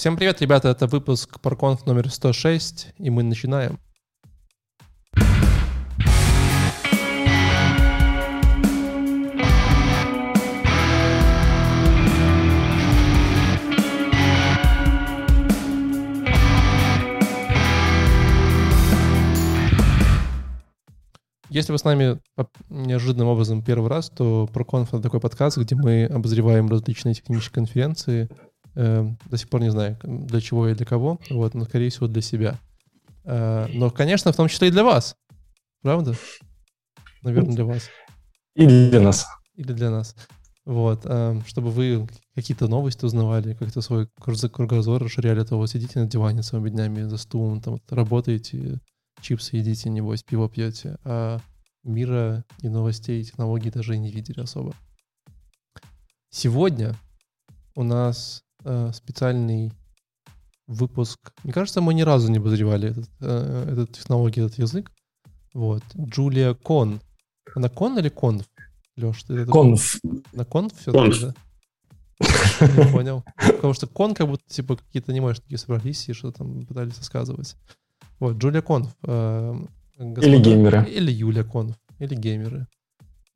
Всем привет, ребята, это выпуск Парконф номер 106, и мы начинаем. Если вы с нами неожиданным образом первый раз, то ProConf — это такой подкаст, где мы обозреваем различные технические конференции. Э, до сих пор не знаю, для чего и для кого, вот, но, скорее всего, для себя. Э, но, конечно, в том числе и для вас. Правда? Наверное, для вас. Или для нас. Или для нас. Вот, э, чтобы вы какие-то новости узнавали, как-то свой кругозор расширяли, то вот сидите на диване целыми днями за стулом, там работаете, чипсы едите, небось, пиво пьете, а мира и новостей и технологий даже и не видели особо. Сегодня у нас э, специальный выпуск. Мне кажется, мы ни разу не обозревали этот, э, этот технологию, этот язык. Вот. Джулия Кон. Она Кон или Конф? Леш, ты это... Конф. На Конф все-таки, да? Не понял. Потому что Кон как будто, типа, какие-то такие собрались и что там пытались рассказывать. Вот, Джулия Конф. Э, господа, или геймеры. Или Юля Конф. Или геймеры.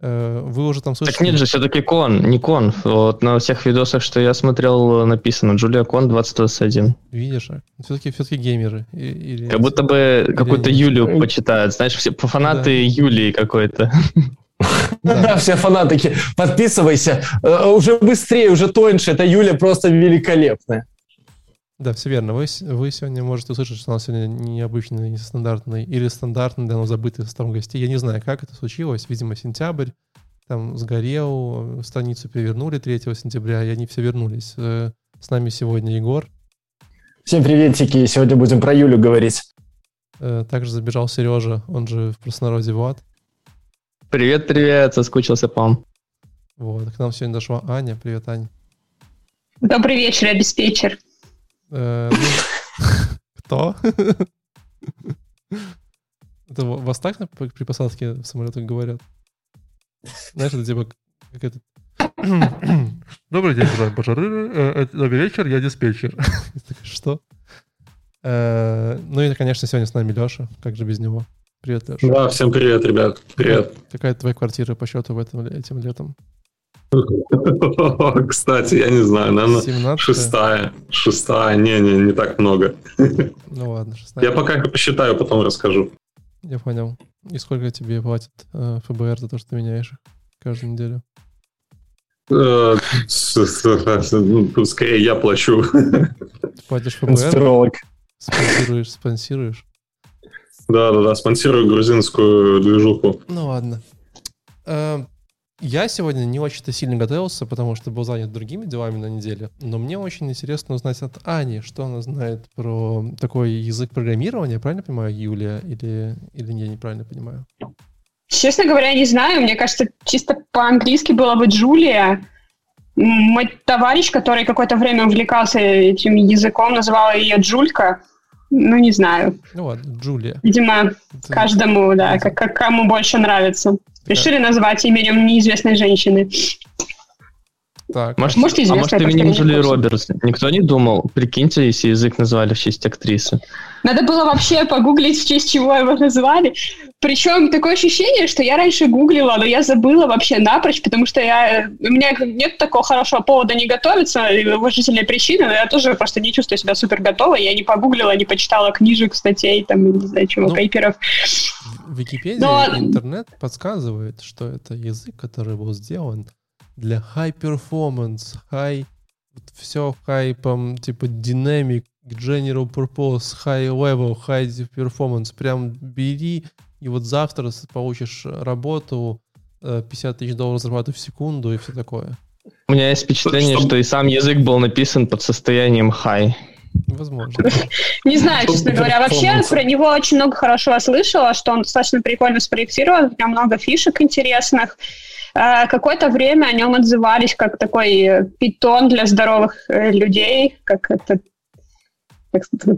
Э, вы уже там слышали? Так нет же, все-таки Кон, не Конф. Вот на всех видосах, что я смотрел, написано Джулия Кон 2021. Видишь, все-таки все-таки геймеры. Или... Как будто бы какую-то Юлю почитают. Знаешь, все фанаты да. Юлии какой-то. Да, все фанатики, подписывайся. Э, уже быстрее, уже тоньше. Это Юля просто великолепная. Да, все верно. Вы, вы сегодня можете услышать, что у нас сегодня необычный, нестандартный или стандартный, давно забытый состав гостей. Я не знаю, как это случилось. Видимо, сентябрь там сгорел, страницу перевернули 3 сентября, и они все вернулись. Э, с нами сегодня Егор. Всем приветики. Сегодня будем про Юлю говорить. Э, также забежал Сережа, он же в простонародье Влад. Привет-привет, соскучился по вам. Вот, к нам сегодня дошла Аня. Привет, Аня. Добрый вечер, обеспечер. Э, ну, кто? Это вас так при посадке в самолетах говорят? Знаешь, это типа как это... Добрый день, пассажиры. Э, э, добрый вечер, я диспетчер. Что? Ну и, конечно, сегодня с нами Леша. Как же без него? Привет, Леша. Да, всем привет, ребят. Привет. Какая твоя квартира по счету в этом, этим летом? Кстати, я не знаю, наверное, 17 шестая. Шестая, не-не, не так много. Ну ладно, шестая. Я пока посчитаю, потом расскажу. Я понял. И сколько тебе платит э, ФБР за то, что ты меняешь их каждую неделю? Э, скорее я плачу. Ты платишь ФБР? Спонсируешь, спонсируешь? Да, да, да, спонсирую грузинскую движуху. Ну ладно. Я сегодня не очень-то сильно готовился, потому что был занят другими делами на неделе. Но мне очень интересно узнать от Ани, что она знает про такой язык программирования. Правильно понимаю, Юлия? Или, или я неправильно понимаю? Честно говоря, не знаю. Мне кажется, чисто по-английски было бы Джулия. Мой товарищ, который какое-то время увлекался этим языком, называл ее Джулька. Ну, не знаю. Ну ладно, Джулия. Видимо, Это... каждому, да, как, как кому больше нравится. Решили назвать именем неизвестной женщины. Так. Может, может, а может именем Джули Робертс? Никто не думал. Прикиньте, если язык назвали в честь актрисы. Надо было вообще погуглить, в честь чего его назвали. Причем такое ощущение, что я раньше гуглила, но я забыла вообще напрочь, потому что я, у меня нет такого хорошего повода не готовиться, уважительной причины, но я тоже просто не чувствую себя супер готовой. Я не погуглила, не почитала книжек, статей, там, не знаю чего, ну, пейперов. Википедия, но... интернет подсказывает, что это язык, который был сделан для high performance, high все хайпом, типа dynamic, general purpose, high level, high performance. Прям бери и вот завтра получишь работу, 50 э, тысяч долларов зарплаты в секунду и все такое. У меня есть впечатление, что, что и сам язык был написан под состоянием high. Возможно. Не знаю, честно говоря. Вообще про него очень много хорошего слышала, что он достаточно прикольно спроектирован, у него много фишек интересных. Э, какое-то время о нем отзывались как такой питон для здоровых э, людей, как это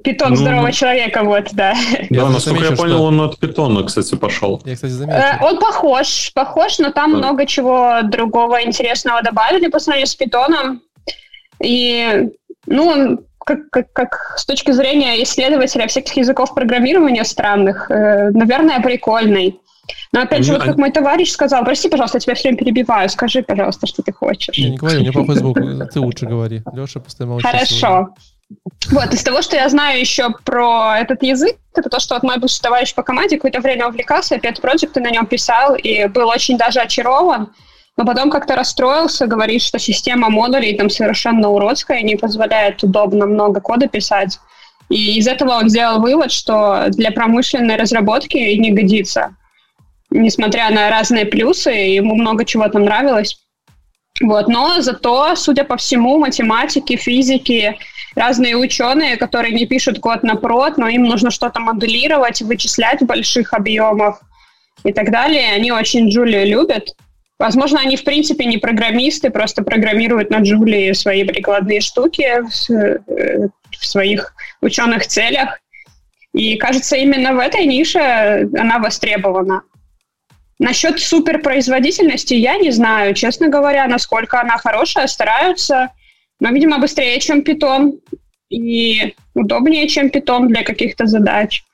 Питон ну, здорового человека, вот, да. Да, насколько я понял, что... он от питона, кстати, пошел. Я, кстати, заметил. Э, он похож, похож, но там да. много чего другого интересного добавили по сравнению с питоном. И, ну, как, как, как с точки зрения исследователя всяких языков программирования странных, э, наверное, прикольный. Но опять же, вот как мой товарищ сказал, прости, пожалуйста, я тебя все время перебиваю, скажи, пожалуйста, что ты хочешь. Я не говорю, мне плохой звук, ты лучше говори. Леша постоянно молчит. Хорошо. Вот, из того, что я знаю еще про этот язык, это то, что вот мой бывший товарищ по команде какое-то время увлекался, опять проекты на нем писал и был очень даже очарован, но потом как-то расстроился, говорит, что система модулей там совершенно уродская, не позволяет удобно много кода писать. И из этого он сделал вывод, что для промышленной разработки не годится. Несмотря на разные плюсы, ему много чего там нравилось. Вот. Но зато, судя по всему, математики, физики, разные ученые, которые не пишут код на прод, но им нужно что-то моделировать, вычислять в больших объемах и так далее, они очень Джулию любят. Возможно, они в принципе не программисты, просто программируют на Джулии свои прикладные штуки э, в своих ученых целях. И кажется, именно в этой нише она востребована. Насчет суперпроизводительности я не знаю, честно говоря, насколько она хорошая, стараются, но, видимо, быстрее, чем питон, и удобнее, чем питон для каких-то задач.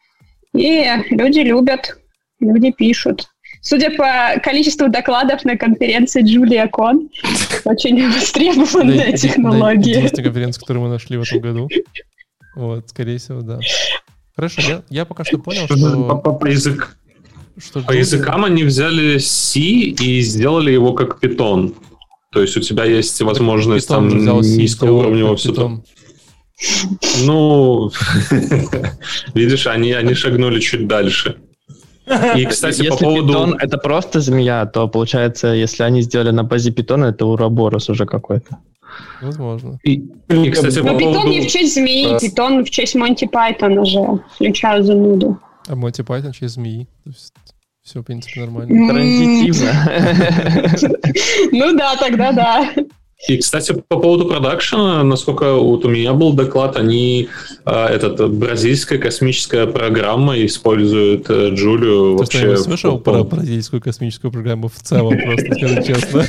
И люди любят, люди пишут. Судя по количеству докладов на конференции Джулия Кон, очень востребованная технология. Единственная конференция, которую мы нашли в этом году. Вот, скорее всего, да. Хорошо, я, я пока что понял, что... По, по, язык... что по языкам они взяли C и сделали его как Python. То есть у тебя есть возможность там низкоуровневого все Ну, видишь, они, они шагнули чуть дальше. И, кстати, если по поводу... питон это просто змея, то получается, если они сделали на базе питона, это уроборос уже какой-то. Возможно. И, и кстати, Но по питон поводу... не в честь змеи, питон в честь Монти Пайтона же, включаю зануду. А Монти Пайтон в честь змеи. То есть все, в принципе, нормально. Транзитивно. Ну да, тогда да. И, кстати, по поводу продакшена, насколько вот у меня был доклад, они, э, этот, бразильская космическая программа использует э, Джулию вообще... Ты слышал по... про бразильскую космическую программу в целом, просто скажу честно?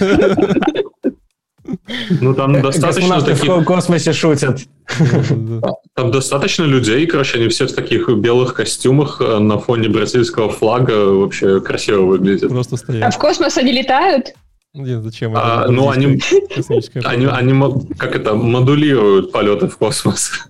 Ну, там достаточно таких... в космосе шутят. Там достаточно людей, короче, они все в таких белых костюмах э, на фоне бразильского флага вообще красиво выглядят. Просто стоят. А в космос они летают? Нет, зачем? А, ну, они, они, они, как это, модулируют полеты в космос.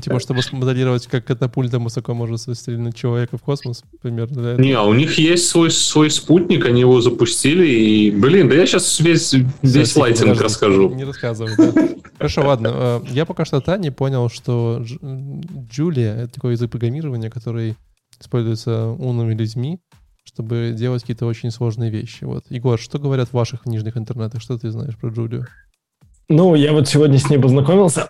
Типа, чтобы смоделировать, как катапульта высоко может стрельнуть человека в космос, примерно. Не, а у них есть свой, свой спутник, они его запустили, и, блин, да я сейчас весь, весь Все, лайтинг подожди, расскажу. Не рассказывай, да. Хорошо, ладно. Э, я пока что не понял, что Джулия — это такой язык программирования, который используется умными людьми, чтобы делать какие-то очень сложные вещи. Вот. Егор, что говорят в ваших нижних интернетах? Что ты знаешь про Джулию? Ну, я вот сегодня с ней познакомился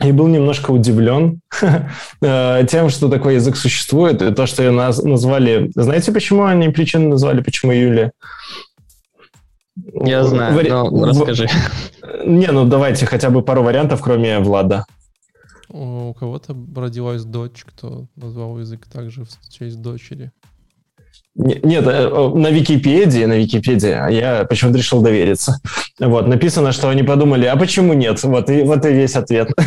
и был немножко удивлен э, тем, что такой язык существует, и то, что ее наз- назвали... Знаете, почему они причину назвали, почему Юлия? Я знаю, Вари... но расскажи. Не, ну давайте хотя бы пару вариантов, кроме Влада. У кого-то родилась дочь, кто назвал язык также в честь дочери. Нет, э, на Википедии, на Википедии, а я почему-то решил довериться. Вот, написано, что они подумали, а почему нет? Вот и, вот и весь ответ.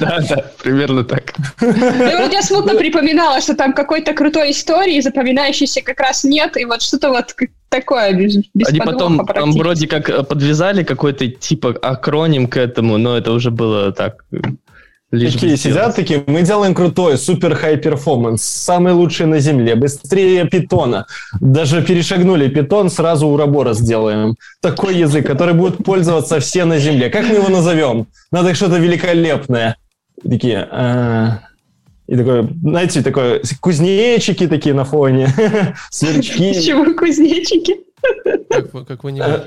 Да, да, примерно так. Ну, вот я смутно припоминала, что там какой-то крутой истории, запоминающейся как раз нет, и вот что-то вот такое без, без Они потом там вроде как э, подвязали какой-то типа акроним к этому, но это уже было так Лишь такие сидят такие, мы делаем крутой, супер high performance, самый лучший на земле, быстрее питона. Даже перешагнули питон, сразу урабора сделаем. Такой язык, который будет пользоваться все на земле. Как мы его назовем? Надо что-то великолепное. И такие, а... И такой, знаете, такой, кузнечики такие на фоне, сверчки. Чего кузнечики? Как, как в аниме.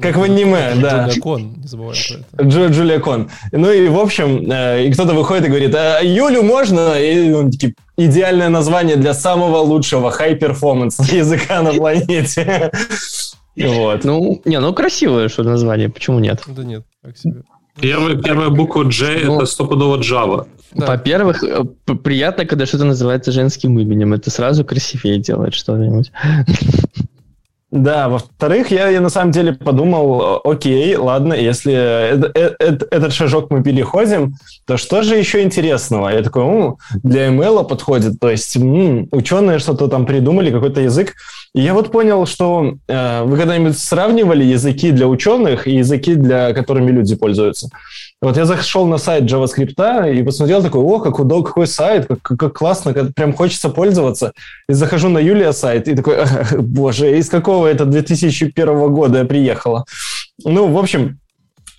Как в аниме, да. JuliaCon, не забываем про это. Джу, JuliaCon. Ну и, в общем, э, и кто-то выходит и говорит, а Юлю можно? И он такие, идеальное название для самого лучшего high-performance языка на планете. Вот. Ну, не, ну красивое что название, почему нет? Да нет, как себе. Первая, первая буква J ну, это стопудово Java. Да. Во-первых, э, приятно, когда что-то называется женским именем. Это сразу красивее делает что-нибудь. Да, во-вторых, я, я на самом деле подумал, окей, ладно, если это, этот шажок мы переходим, то что же еще интересного? Я такой, ну, для ML подходит, то есть м-м, ученые что-то там придумали, какой-то язык. И я вот понял, что э, вы когда-нибудь сравнивали языки для ученых и языки, для которыми люди пользуются? Вот я зашел на сайт JavaScript и посмотрел такой, о, как удобно, какой сайт, как, как классно, как, прям хочется пользоваться. И захожу на Юлия сайт и такой, боже, из какого это 2001 года я приехала? Ну, в общем,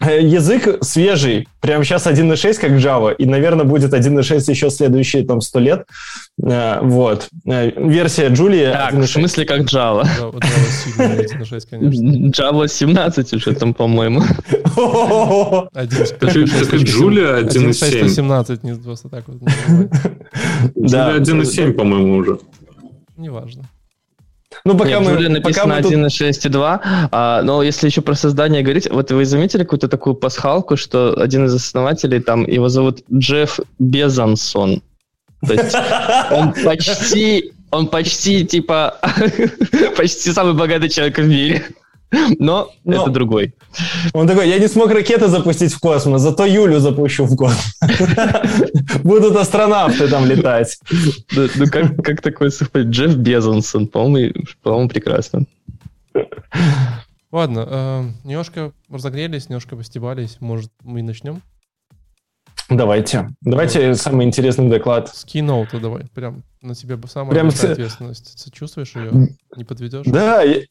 язык свежий, прямо сейчас 1.6 как Java, и, наверное, будет 1.6 еще следующие там 100 лет. Э, вот. Э, версия Julia Так, 1.6. в смысле как Java? Java 17 уже там, по-моему. Julia 1.7. 17, не просто так вот. Julia 1.7, по-моему, уже. Неважно. Ну, пока Нет, мы... Джулия написано пока мы 1.6.2, а, но если еще про создание говорить, вот вы заметили какую-то такую пасхалку, что один из основателей, там, его зовут Джефф Безансон. То есть он почти, он почти, типа, почти самый богатый человек в мире. Но, Но это другой. Он такой, я не смог ракеты запустить в космос, зато Юлю запущу в космос. Будут астронавты там летать. Ну как, такой совпадет? Джефф Безонсон, по-моему, по-моему, прекрасно. Ладно, э, немножко разогрелись, немножко постебались. Может, мы и начнем? Давайте. Давайте самый интересный доклад. С киноута давай. Прям на тебе самая Прям большая с... ответственность. Сочувствуешь ее? Не подведешь? Да. Я,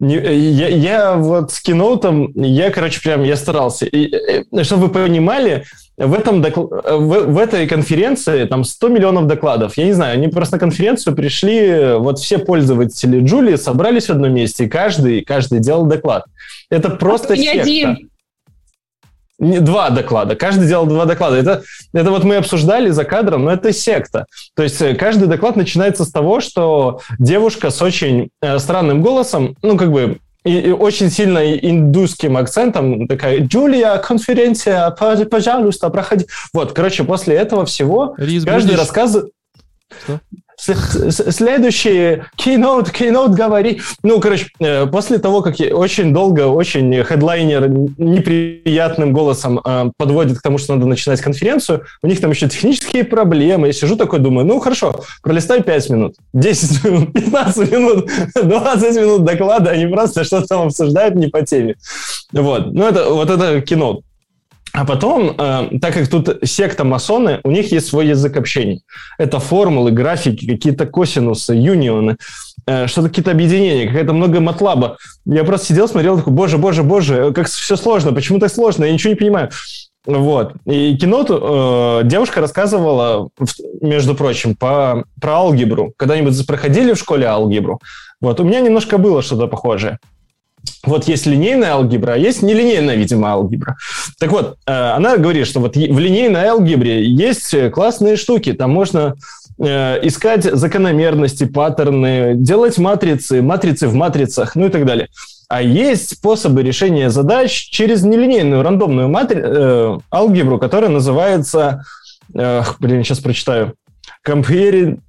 я, я вот с киноутом, я, короче, прям, я старался. И, и, чтобы вы понимали, в, этом докл... в, в этой конференции там 100 миллионов докладов. Я не знаю, они просто на конференцию пришли, вот все пользователи Джулии собрались в одном месте, и каждый, каждый делал доклад. Это просто а секта. Один. Два доклада. Каждый делал два доклада. Это, это вот мы обсуждали за кадром, но это секта. То есть э, каждый доклад начинается с того, что девушка с очень э, странным голосом, ну, как бы и, и очень сильно индусским акцентом такая «Джулия, конференция, пожалуйста, проходи». Вот, короче, после этого всего Рис, каждый рассказывает... Следующий keynote, keynote говори. Ну, короче, э, после того, как я очень долго, очень хедлайнер неприятным голосом э, подводит к тому, что надо начинать конференцию, у них там еще технические проблемы. Я сижу такой, думаю, ну, хорошо, пролистай 5 минут, 10 минут, 15 минут, 20 минут доклада, они просто что-то там обсуждают не по теме. Вот. Ну, это, вот это кино. А потом, э, так как тут секта масоны, у них есть свой язык общения. Это формулы, графики, какие-то косинусы, юнионы, э, что-то какие-то объединения, какая-то много матлаба. Я просто сидел, смотрел, такой, боже, боже, боже, как все сложно, почему так сложно, я ничего не понимаю. Вот. И кино э, девушка рассказывала, между прочим, по, про алгебру. Когда-нибудь проходили в школе алгебру? Вот. У меня немножко было что-то похожее. Вот есть линейная алгебра, а есть нелинейная, видимо, алгебра. Так вот, э, она говорит, что вот в линейной алгебре есть классные штуки. Там можно э, искать закономерности, паттерны, делать матрицы, матрицы в матрицах, ну и так далее. А есть способы решения задач через нелинейную рандомную матри... э, алгебру, которая называется... Э, блин, сейчас прочитаю. Comparing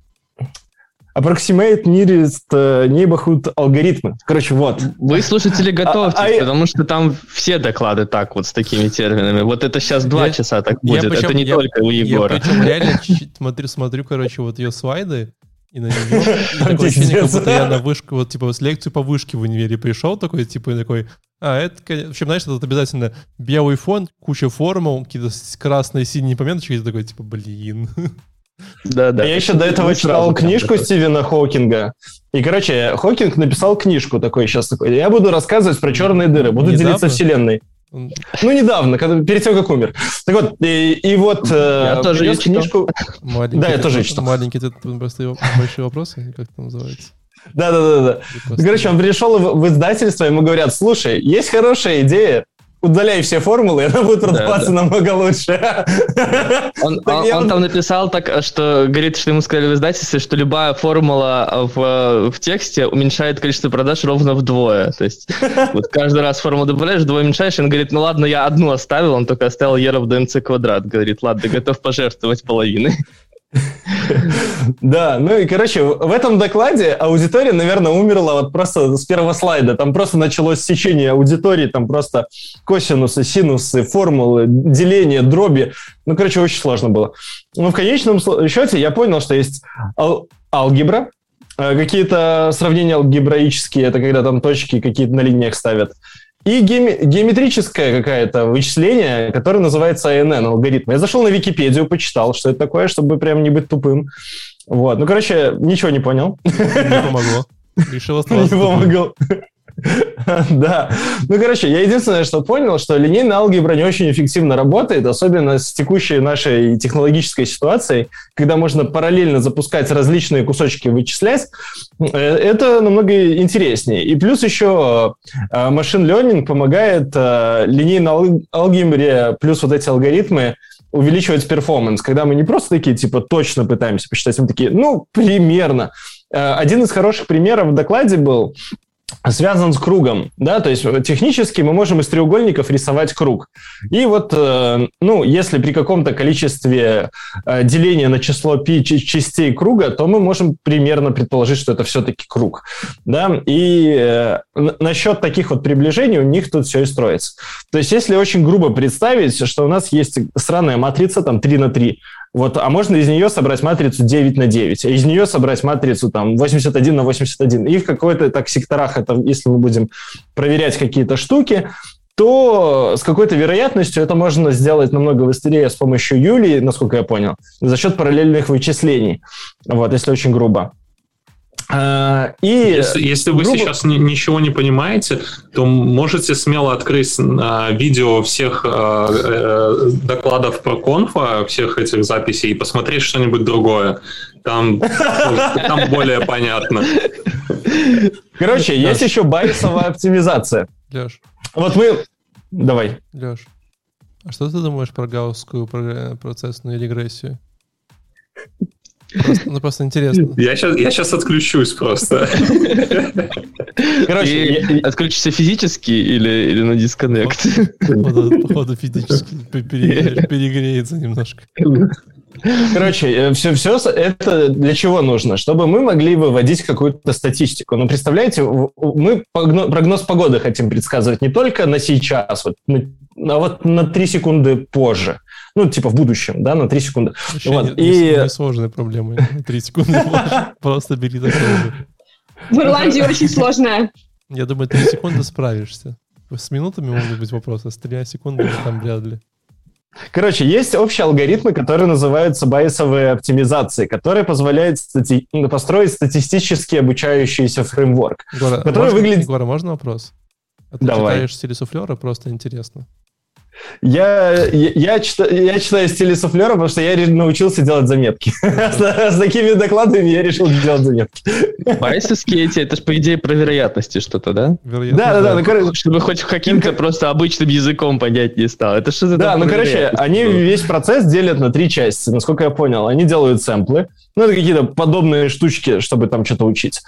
approximate nearest э, neighborhood алгоритмы. Короче, вот. Вы, слушатели, готовьтесь, а, а, потому что там все доклады так вот с такими терминами. Вот это сейчас два я, часа так будет. Я, причем, это не я, только у Егора. Я причем реально смотрю, смотрю, короче, вот ее слайды, и на нее и такое ощущение, как будто я на вышку, вот типа с лекцию по вышке в универе пришел, такой, типа, такой, а, это, в общем, знаешь, это обязательно белый фон, куча формул, какие-то красные, синие пометочки, и такой, типа, блин. Да, да. Я еще до этого читал книжку Стивена Хокинга. И, короче, Хокинг написал книжку такой сейчас такой. Я буду рассказывать про черные дыры, буду Недавно? делиться вселенной. Ну, недавно, когда, перед тем, как умер. Так вот, и, и вот... Э, я э, тоже ее книжку... Маленький, да, я тоже читал. Маленький, это просто большие вопросы, как это называется? Да, да, да, да. Короче, он пришел в издательство, ему говорят, слушай, есть хорошая идея, удаляй все формулы, и она будет продаваться да, да. намного лучше. Он, он, он там написал так, что говорит, что ему сказали в издательстве, что любая формула в, в тексте уменьшает количество продаж ровно вдвое. То есть вот каждый раз формулу добавляешь, вдвое уменьшаешь, и он говорит, ну ладно, я одну оставил, он только оставил e равно mc квадрат. Говорит, ладно, готов пожертвовать половиной. Да, ну и, короче, в этом докладе аудитория, наверное, умерла вот просто с первого слайда. Там просто началось сечение аудитории, там просто косинусы, синусы, формулы, деление, дроби. Ну, короче, очень сложно было. Но в конечном счете я понял, что есть ал- алгебра, э, какие-то сравнения алгебраические, это когда там точки какие-то на линиях ставят, и геоме- геометрическое какое-то вычисление, которое называется ANN, алгоритм. Я зашел на Википедию, почитал, что это такое, чтобы прям не быть тупым. Вот. Ну, короче, ничего не понял. Не помогло. Решил оставаться. Не помогло. Да. Ну, короче, я единственное, что понял, что линейная алгебра не очень эффективно работает, особенно с текущей нашей технологической ситуацией, когда можно параллельно запускать различные кусочки вычислять. Э, это намного интереснее. И плюс еще э, машин learning помогает э, линейной алгебре плюс вот эти алгоритмы увеличивать перформанс, когда мы не просто такие, типа, точно пытаемся посчитать, мы такие, ну, примерно. Один из хороших примеров в докладе был, связан с кругом, да, то есть технически мы можем из треугольников рисовать круг. И вот, э, ну, если при каком-то количестве э, деления на число π частей круга, то мы можем примерно предположить, что это все-таки круг, да, и э, насчет таких вот приближений у них тут все и строится. То есть если очень грубо представить, что у нас есть странная матрица, там 3 на 3, вот, а можно из нее собрать матрицу 9 на 9, а из нее собрать матрицу там 81 на 81. И в какой-то так секторах, это, если мы будем проверять какие-то штуки, то с какой-то вероятностью это можно сделать намного быстрее с помощью Юлии, насколько я понял, за счет параллельных вычислений, вот, если очень грубо. А, и если, если вы грубо... сейчас ни, ничего не понимаете, то можете смело открыть а, видео всех а, э, докладов про конфа, всех этих записей и посмотреть что-нибудь другое. Там, там более понятно. Короче, есть еще байсовая оптимизация. Леш. Вот мы... Давай. Леш, а что ты думаешь про гаусскую процессную регрессию? Просто, ну, просто интересно. Я сейчас, я сейчас отключусь просто. Короче, я, отключишься физически или, или на дисконнект? Походу, походу физически перегреется немножко. Короче, все, э, все это для чего нужно? Чтобы мы могли выводить какую-то статистику. Ну, представляете, мы прогноз погоды хотим предсказывать не только на сейчас, вот, а вот на 3 секунды позже ну, типа в будущем, да, на 3 секунды. Вообще вот. не, и... не сложные проблемы. 3 секунды просто бери такое. В Ирландии очень сложная. Я думаю, 3 секунды справишься. С минутами могут быть вопросы, с тремя секундами там вряд ли. Короче, есть общие алгоритмы, которые называются байсовые оптимизации, которые позволяют стати... построить статистически обучающийся фреймворк. Егора, который можно, выглядит... Егора, можно вопрос? А ты Давай. читаешь стиле суфлера, просто интересно. Я, я, я, читаю, я читаю суфлера, потому что я научился делать заметки. С такими докладами я решил делать заметки. Байсовские эти, это же, по идее, про вероятности что-то, да? Да, да, да. Чтобы хоть каким-то просто обычным языком понять не стал. Это что за Да, ну, короче, они весь процесс делят на три части, насколько я понял. Они делают сэмплы, ну, это какие-то подобные штучки, чтобы там что-то учить.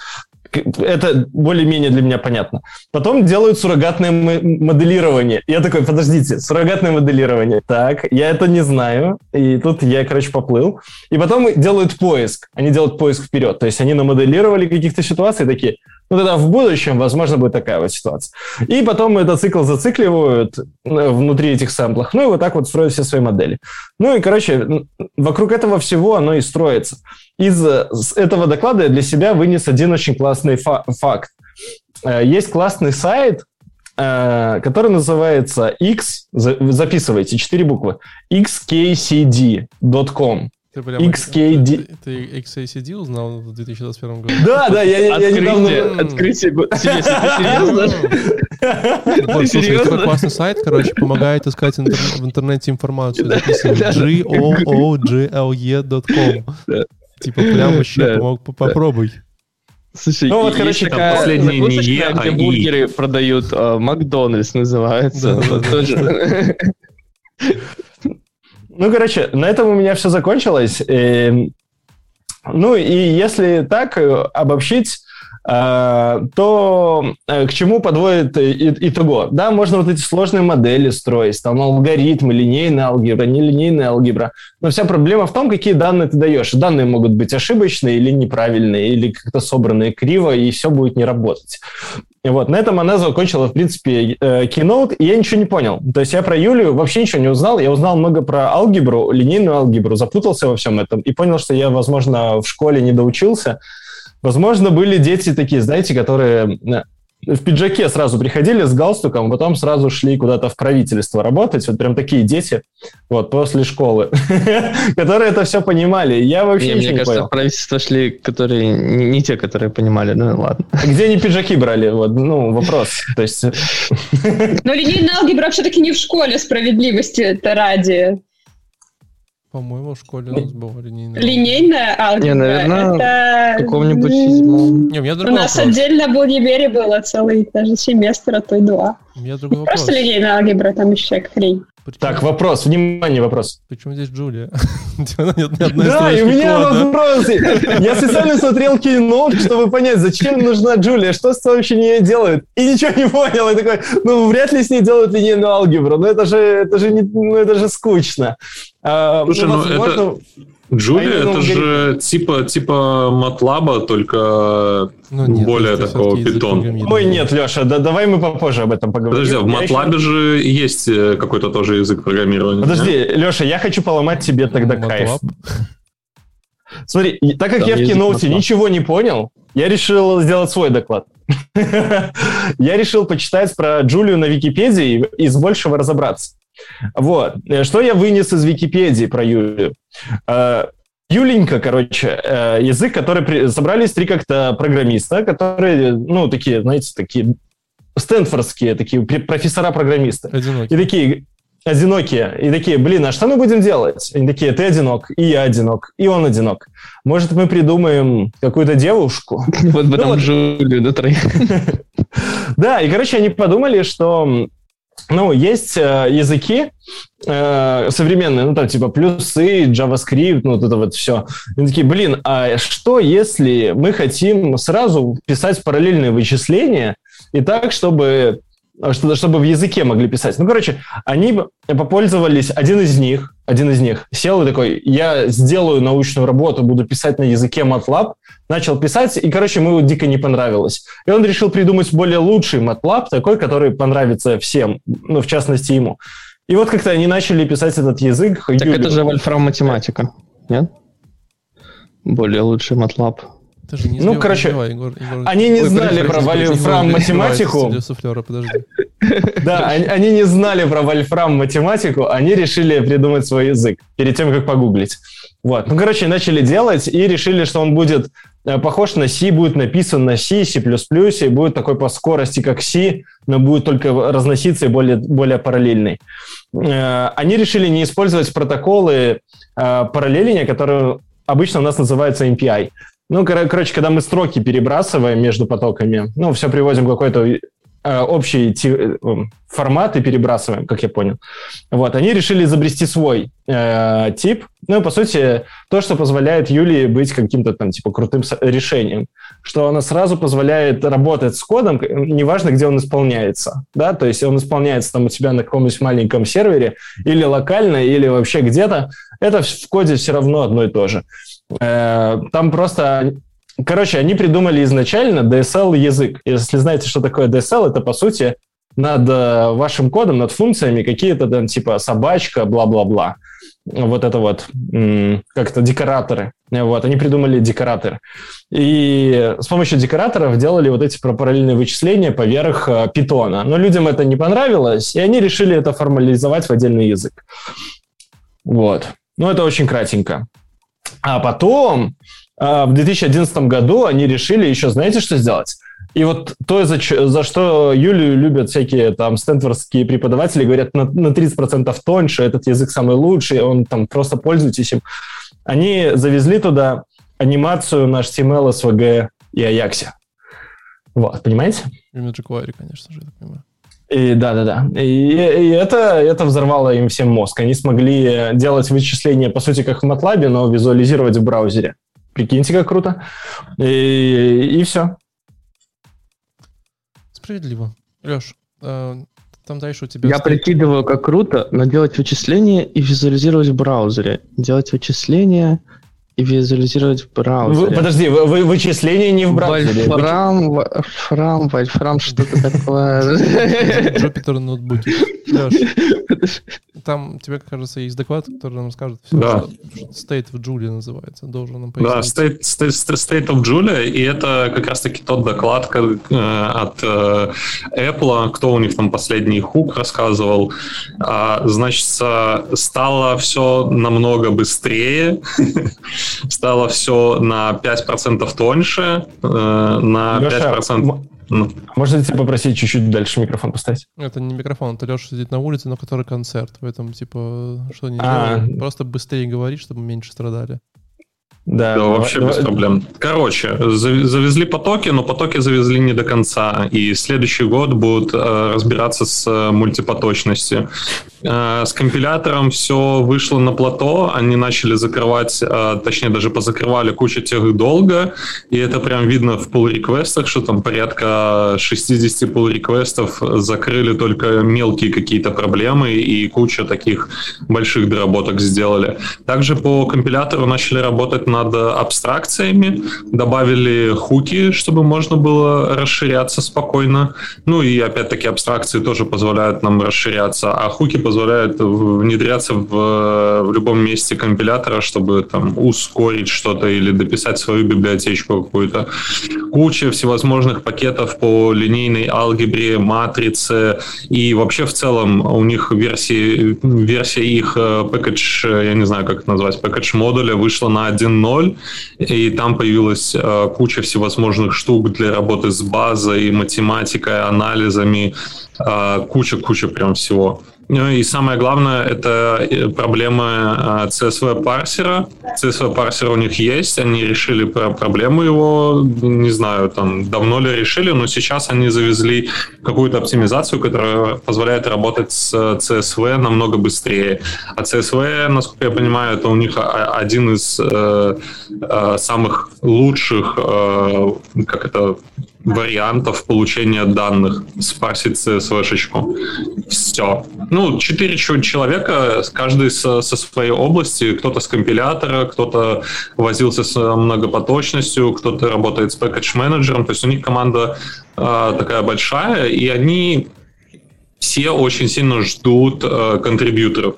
Это более-менее для меня понятно. Потом делают суррогатное моделирование. Я такой, подождите, суррогатное моделирование. Так, я это не знаю. И тут я, короче, поплыл. И потом делают поиск. Они делают поиск вперед. То есть они намоделировали каких-то ситуаций такие, ну тогда в будущем, возможно, будет такая вот ситуация. И потом этот цикл зацикливают э, внутри этих сэмплов. Ну и вот так вот строят все свои модели. Ну и, короче, вокруг этого всего оно и строится. Из этого доклада я для себя вынес один очень классный фа- факт. Э, есть классный сайт, э, который называется X, записывайте, четыре буквы, xkcd.com. Ты прям XKD... Ты, ты XACD узнал в 2021 году? Да, да, я, я недавно... Открытие... Серьезно? Слушай, такой классный сайт, короче, помогает искать в интернете информацию. G-O-O-G-L-E.com. Типа прям вообще попробуй. Слушай, ну вот, короче, такая последняя не Е, а где бургеры продают, а, Макдональдс называется. Ну, короче, на этом у меня все закончилось. Эм, ну, и если так э, обобщить, то к чему подводит итого? Да, можно вот эти сложные модели строить, там алгоритмы, линейная алгебра, нелинейная алгебра. Но вся проблема в том, какие данные ты даешь. Данные могут быть ошибочные или неправильные, или как-то собранные криво, и все будет не работать. Вот, на этом она закончила, в принципе, э, Keynote, и я ничего не понял. То есть я про Юлию вообще ничего не узнал. Я узнал много про алгебру, линейную алгебру, запутался во всем этом и понял, что я, возможно, в школе не доучился. Возможно, были дети такие, знаете, которые э, в пиджаке сразу приходили с галстуком, потом сразу шли куда-то в правительство работать. Вот прям такие дети, вот, после школы, которые это все понимали. Я вообще не, Мне кажется, в правительство шли, которые не, те, которые понимали, ну ладно. А где они пиджаки брали? Вот, ну, вопрос. То есть... Но линейная алгебра все-таки не в школе справедливости это ради. По-моему, в школе у нас была линейная. Линейная алгебра? Не, наверное, это... в каком-нибудь седьмом. Не, у, меня у нас вопрос. отдельно в универе было целый даже семестр, а то и два. У меня другой вопрос. Просто линейная алгебра, там еще как хрень. Почему? Так, вопрос, внимание, вопрос. Почему здесь Джулия? Да, и у меня вопрос. Я специально смотрел кино, чтобы понять, зачем нужна Джулия, что с вообще не делают. И ничего не понял. И такой, ну, вряд ли с ней делают линейную алгебру. Ну, это же, это же, не, ну, это же скучно. А, Слушай, ну, это... Джулия это же типа типа Матлаба, только ну, нет, более такого питон. Ой, нет, Леша, да, давай мы попозже об этом поговорим. Подожди, в Матлабе еще... же есть э, какой-то тоже язык программирования. Подожди, нет? Леша, я хочу поломать тебе тогда MATLAB. кайф. Смотри, так как Там я в киноуте ничего не понял, я решил сделать свой доклад. я решил почитать про Джулию на Википедии и с большего разобраться. Вот. Э, что я вынес из Википедии про Юлию? Э, Юленька, короче, э, язык, который собрались три как-то программиста, которые, ну, такие, знаете, такие стэнфордские, такие профессора-программисты. Одинокие. И такие, одинокие. И такие, блин, а что мы будем делать? Они такие, ты одинок, и я одинок, и он одинок. Может, мы придумаем какую-то девушку? Вот бы там ну Джулию, да, троих. Да, и, короче, они подумали, что ну, есть э, языки э, современные, ну, там, типа, плюсы, JavaScript, ну, вот это вот все. Они такие, блин, а что, если мы хотим сразу писать параллельные вычисления и так, чтобы а, чтобы в языке могли писать. Ну, короче, они попользовались, один из них, один из них сел и такой, я сделаю научную работу, буду писать на языке MATLAB, начал писать, и, короче, ему дико не понравилось. И он решил придумать более лучший MATLAB, такой, который понравится всем, ну, в частности, ему. И вот как-то они начали писать этот язык. Так Юлю. это же вольфрам математика, нет? Более лучший MATLAB не ну, короче, Егор, Егор. они не Ой, знали про вольфрам математику. Да, они не знали про вольфрам математику, они решили придумать свой язык перед тем, как погуглить. Вот. Ну, короче, начали делать и решили, что он будет э, похож на C, будет написан на C, C++, и будет такой по скорости, как C, но будет только разноситься и более, более параллельный. Э, они решили не использовать протоколы э, параллеления, которые обычно у нас называются MPI. Ну, кор- короче, когда мы строки перебрасываем между потоками, ну, все приводим в какой-то э, общий ти- э, формат и перебрасываем, как я понял. Вот, они решили изобрести свой э, тип. Ну, по сути, то, что позволяет Юлии быть каким-то там, типа, крутым решением. Что она сразу позволяет работать с кодом, неважно, где он исполняется. Да, то есть он исполняется там у тебя на каком-нибудь маленьком сервере или локально, или вообще где-то. Это в коде все равно одно и то же. Э, там просто... Короче, они придумали изначально DSL-язык. Если знаете, что такое DSL, это, по сути, над э, вашим кодом, над функциями какие-то там типа собачка, бла-бла-бла. Вот это вот, как-то декораторы. Вот, они придумали декоратор. И с помощью декораторов делали вот эти параллельные вычисления поверх э, питона. Но людям это не понравилось, и они решили это формализовать в отдельный язык. Вот. Ну, это очень кратенько. А потом, а, в 2011 году, они решили еще, знаете, что сделать? И вот то, за, за что Юлию любят всякие там стэнфордские преподаватели, говорят, на, на 30% тоньше, этот язык самый лучший, он там просто пользуйтесь им. Они завезли туда анимацию на HTML, SVG и Ajax. Вот, понимаете? И Wire, конечно же, я так понимаю. И да, да, да. И, и это, это взорвало им всем мозг. Они смогли делать вычисления, по сути, как в MATLAB, но визуализировать в браузере. Прикиньте, как круто. И, и все. справедливо. Леш, э, там дальше у тебя... Я стоит... прикидываю, как круто, но делать вычисления и визуализировать в браузере. Делать вычисления и визуализировать в браузере. Вы, подожди, вы, вы, вычисления не в браузере. Вольфрам, вольфрам, вольфрам, что-то такое. Jupyter ноутбуки. Там, тебе кажется, есть доклад, который нам скажет, все, да. что State of Julia называется. Должен нам пояснить. Да, State, State, State of Julia, и это как раз-таки тот доклад как, э, от э, Apple, кто у них там последний хук рассказывал. А, значит, стало все намного быстрее, стало все на 5% тоньше, э, на Леша, 5%... Ну. Можно тебя попросить чуть-чуть дальше микрофон поставить? Это не микрофон, это Леша сидит на улице, но который концерт. Поэтому, типа, что не а. просто быстрее говори, чтобы меньше страдали. Да, да вообще давай, без проблем. Короче, завезли потоки, но потоки завезли не до конца. И следующий год будут э, разбираться с э, мультипоточностью. Э, с компилятором все вышло на плато, они начали закрывать, э, точнее даже позакрывали кучу тех долго, и это прям видно в pull реквестах что там порядка 60 pull реквестов закрыли только мелкие какие-то проблемы, и куча таких больших доработок сделали. Также по компилятору начали работать над абстракциями, добавили хуки, чтобы можно было расширяться спокойно. Ну и опять-таки абстракции тоже позволяют нам расширяться, а хуки позволяют внедряться в, в любом месте компилятора, чтобы там ускорить что-то или дописать свою библиотечку какую-то. Куча всевозможных пакетов по линейной алгебре, матрице и вообще в целом у них версии, версия их э, package, я не знаю, как это назвать, package модуля вышла на 1.0, и там появилась э, куча всевозможных штук для работы с базой, математикой, анализами, куча-куча э, прям всего. Ну и самое главное, это э, проблема CSV парсера. CSV парсер у них есть, они решили проблему его, не знаю, там давно ли решили, но сейчас они завезли какую-то оптимизацию, которая позволяет работать с CSV намного быстрее. А CSV, насколько я понимаю, это у них один из э, э, самых лучших, э, как это вариантов получения данных, спарсить CSV-шечку. Все. Ну, четыре человека, каждый со, со своей области, кто-то с компилятора, кто-то возился с многопоточностью, кто-то работает с package-менеджером, то есть у них команда э, такая большая, и они все очень сильно ждут э, контрибьюторов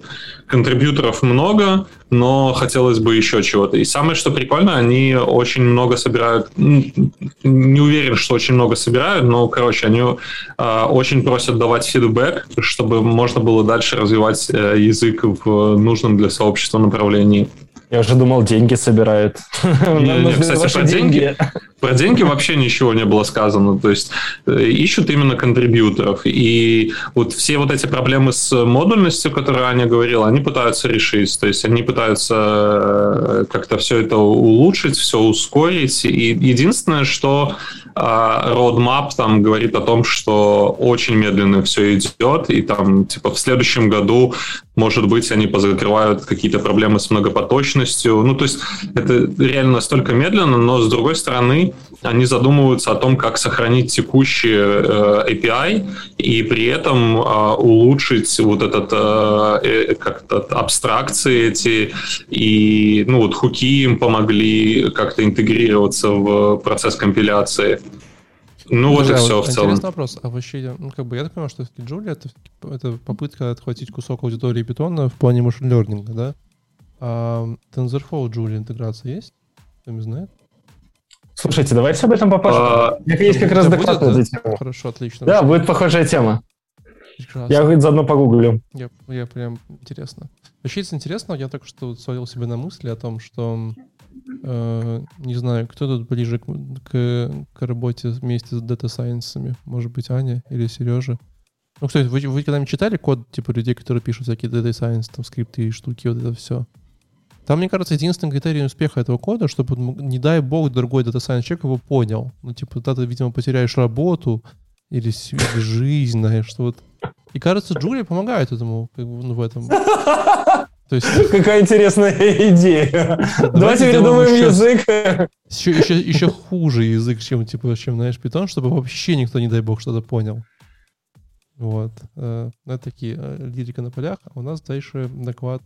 контрибьюторов много, но хотелось бы еще чего-то. И самое, что прикольно, они очень много собирают, не уверен, что очень много собирают, но, короче, они э, очень просят давать фидбэк, чтобы можно было дальше развивать э, язык в нужном для сообщества направлении. Я уже думал, деньги собирают. Не, не, кстати, про деньги, про деньги вообще ничего не было сказано. То есть э, ищут именно контрибьюторов. И вот все вот эти проблемы с модульностью, которые Аня говорила, они пытаются решить. То есть они пытаются э, как-то все это улучшить, все ускорить. И единственное, что roadmap там говорит о том, что очень медленно все идет, и там типа в следующем году, может быть, они позакрывают какие-то проблемы с многопоточностью. Ну, то есть это реально настолько медленно, но с другой стороны, они задумываются о том, как сохранить текущий э, API и при этом э, улучшить вот этот э, э как-то абстракции эти и ну вот хуки им помогли как-то интегрироваться в процесс компиляции. Ну, вот и все в целом. Интересный вопрос. А вообще, ну, как бы я так понимаю, что Джулия это, это попытка отхватить кусок аудитории питона в плане машин learning, да? А TensorFlow Джулия интеграция есть? Кто не знает? Слушайте, давайте об этом попозже. А, есть как раз доклад на эту тему. Хорошо, отлично. Да, будет похожая тема. Прекрасно. Я говорит, заодно погуглю. Я, я прям интересно. Вообще, это интересно, я только что свалил себе на мысли о том, что э, не знаю, кто тут ближе к, к, к работе вместе с дата сайенсами Может быть, Аня или Сережа? Ну, кстати, вы, вы когда-нибудь читали код, типа, людей, которые пишут всякие data science, там, скрипты и штуки, вот это все? Там, мне кажется, единственный критерий успеха этого кода, чтобы, не дай бог, другой дата сайенс человек его понял. Ну, типа, тогда ты, видимо, потеряешь работу или, или жизнь, знаешь, что вот. И кажется, Джулия помогает этому, как бы, ну, в этом. То есть... Какая интересная идея. Давайте придумаем язык. Еще, еще, еще хуже язык, чем, типа, чем, знаешь, питон, чтобы вообще никто, не дай бог, что-то понял. Вот. Э, это такие э, лирика на полях. А у нас дальше доклад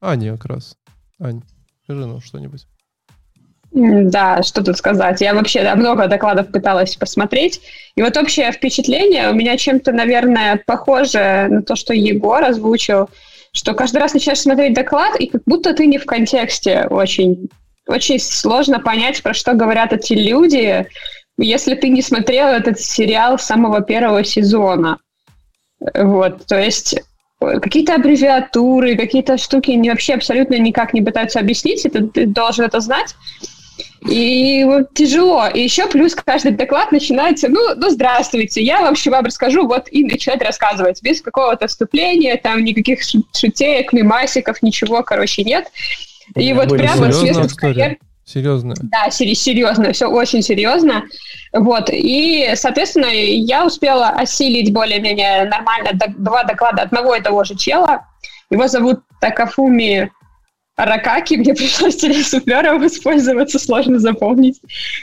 Ани как раз. Ань, скажи нам что-нибудь. Да, что тут сказать. Я вообще да, много докладов пыталась посмотреть. И вот общее впечатление у меня чем-то, наверное, похоже на то, что Егор озвучил, что каждый раз начинаешь смотреть доклад, и как будто ты не в контексте очень. Очень сложно понять, про что говорят эти люди, если ты не смотрел этот сериал с самого первого сезона. Вот, то есть какие-то аббревиатуры, какие-то штуки не, вообще абсолютно никак не пытаются объяснить, и ты, ты должен это знать. И вот тяжело. И еще плюс каждый доклад начинается, ну, ну, здравствуйте, я вообще вам расскажу, вот, и начинать рассказывать, без какого-то вступления, там никаких шутеек, мимасиков, ничего, короче, нет. И вот прямо с места карьер... Серьезно? Да, серьезно, все очень серьезно. Вот, и, соответственно, я успела осилить более-менее нормально два доклада одного и того же чела. Его зовут Такафуми Ракаки, мне пришлось телесуфлером использоваться, сложно запомнить.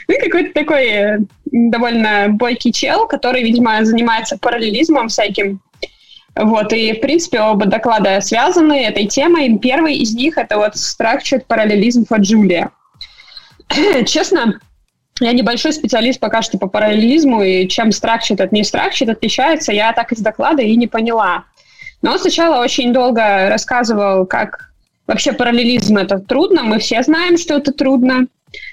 Ну и какой-то такой э, довольно бойкий чел, который, видимо, занимается параллелизмом всяким. Вот, и, в принципе, оба доклада связаны этой темой. Первый из них — это вот Structured Parallelism for Julia. Честно, я небольшой специалист пока что по параллелизму, и чем Structured от не Structured отличается, я так из доклада и не поняла. Но он сначала очень долго рассказывал, как Вообще параллелизм это трудно, мы все знаем, что это трудно,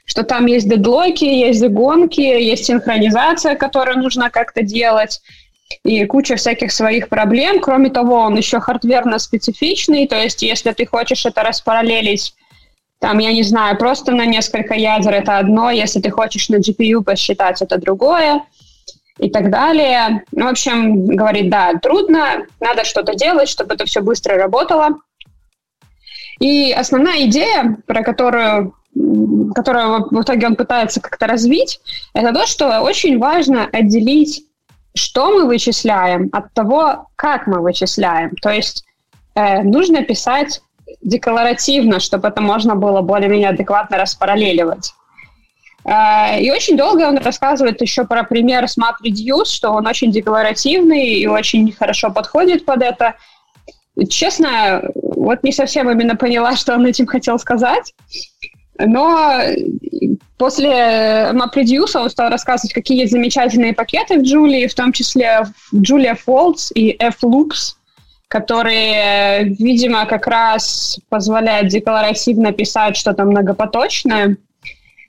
что там есть дедлоки, есть загонки, есть синхронизация, которую нужно как-то делать, и куча всяких своих проблем. Кроме того, он еще хардверно специфичный, то есть если ты хочешь это распараллелить, там, я не знаю, просто на несколько ядер это одно, если ты хочешь на GPU посчитать, это другое и так далее. Ну, в общем, говорит, да, трудно, надо что-то делать, чтобы это все быстро работало. И основная идея, про которую которую в итоге он пытается как-то развить, это то, что очень важно отделить, что мы вычисляем, от того, как мы вычисляем. То есть э, нужно писать декларативно, чтобы это можно было более-менее адекватно распараллеливать. Э, и очень долго он рассказывает еще про пример с MapReduce, что он очень декларативный и очень хорошо подходит под это. Честно, вот не совсем именно поняла, что он этим хотел сказать. Но после MapReduce он стал рассказывать, какие есть замечательные пакеты в Julia, в том числе Julia Folds и F-Loops, которые, видимо, как раз позволяют декларативно писать что-то многопоточное.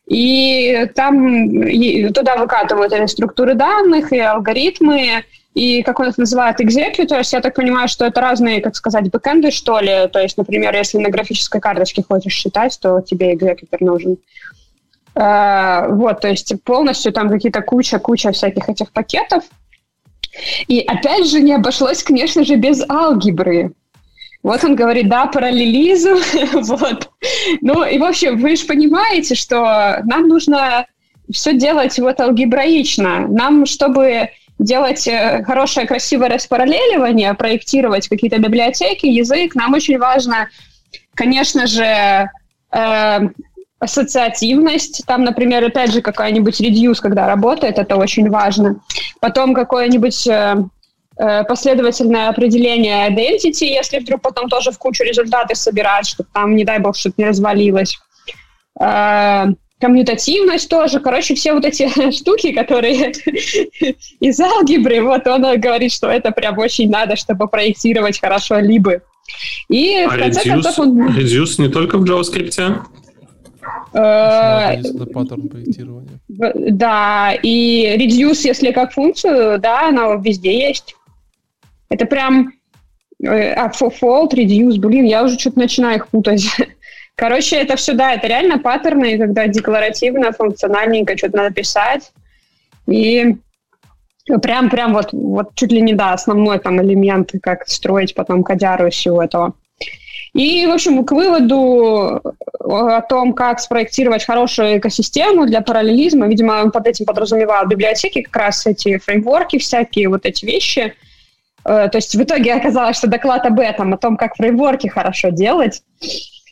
И там туда выкатывают и структуры данных, и алгоритмы, и как он это называет, executors, я так понимаю, что это разные, как сказать, бэкэнды, что ли. То есть, например, если на графической карточке хочешь считать, то тебе экзекутор нужен. Uh, вот, то есть полностью там какие-то куча-куча всяких этих пакетов. И опять же не обошлось, конечно же, без алгебры. Вот он говорит, да, параллелизм, вот. Ну, и, в общем, вы же понимаете, что нам нужно все делать вот алгебраично. Нам, чтобы делать э, хорошее, красивое распараллеливание, проектировать какие-то библиотеки, язык, нам очень важно, конечно же, э, ассоциативность. Там, например, опять же, какая-нибудь reduce, когда работает, это очень важно. Потом какое-нибудь э, э последовательное определение identity, если вдруг потом тоже в кучу результаты собирать, чтобы там, не дай бог, что-то не развалилось. Э, коммутативность тоже. Короче, все вот эти штуки, которые из алгебры, вот он говорит, что это прям очень надо, чтобы проектировать хорошо либо. И а в конце reduce, концов он... Reduce не только в JavaScript? Э, да, и reduce, если как функцию, да, она везде есть. Это прям... Э, а, for fault, reduce, блин, я уже что-то начинаю их путать. Короче, это все, да, это реально паттерны, когда декларативно, функциональненько что-то надо писать. И прям, прям вот, вот чуть ли не, да, основной там элемент, как строить потом кодяру из всего этого. И, в общем, к выводу о том, как спроектировать хорошую экосистему для параллелизма, видимо, он под этим подразумевал библиотеки, как раз эти фреймворки всякие, вот эти вещи – то есть в итоге оказалось, что доклад об этом, о том, как фреймворки хорошо делать.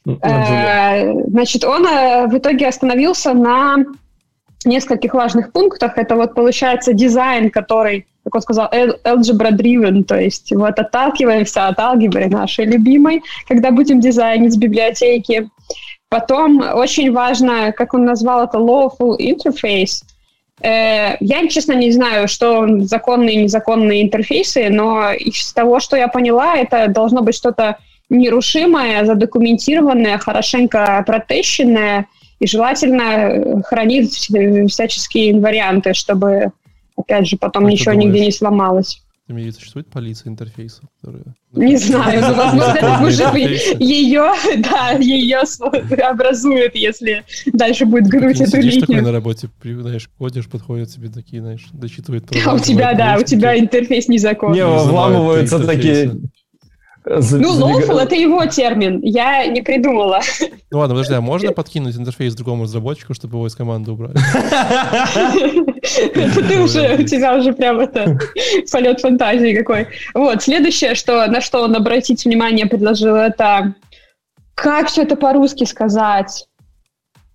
Значит, он в итоге остановился на нескольких важных пунктах. Это вот получается дизайн, который, как он сказал, algebra driven, то есть вот отталкиваемся от алгебры нашей любимой, когда будем дизайнить библиотеки. Потом очень важно, как он назвал это, lawful interface. Э, я, честно, не знаю, что законные и незаконные интерфейсы, но из того, что я поняла, это должно быть что-то нерушимое, задокументированное, хорошенько протещенное, и желательно э, хранить всяческие инварианты, чтобы, опять же, потом как ничего нигде не сломалось. В существует полиция интерфейса? Которая... Не знаю, но, возможно, это уже ее, да, ее образует, если дальше будет гнуть эту линию. такой на работе, знаешь, ходишь, подходят тебе такие, знаешь, дочитывают А у тебя, да, у тебя интерфейс незаконный. Не, вламываются такие ну, lawful — это его термин, я не придумала. Ну ладно, подожди, а можно подкинуть интерфейс другому разработчику, чтобы его из команды убрали? Ты уже, у тебя уже прям это полет фантазии какой. Вот, следующее, что, на что он обратить внимание предложил, это как все это по-русски сказать?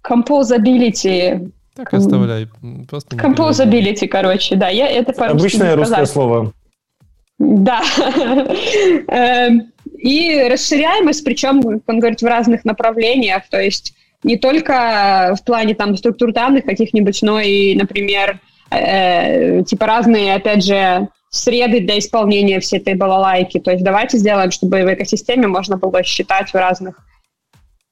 Composability. Так оставляй. Composability, короче, да, я это по-русски Обычное русское слово. Да. Эм, и расширяемость, причем, он говорит, в разных направлениях, то есть не только в плане там структур данных каких-нибудь, но и, например, э, типа разные, опять же, среды для исполнения всей этой балалайки. То есть давайте сделаем, чтобы в экосистеме можно было считать в разных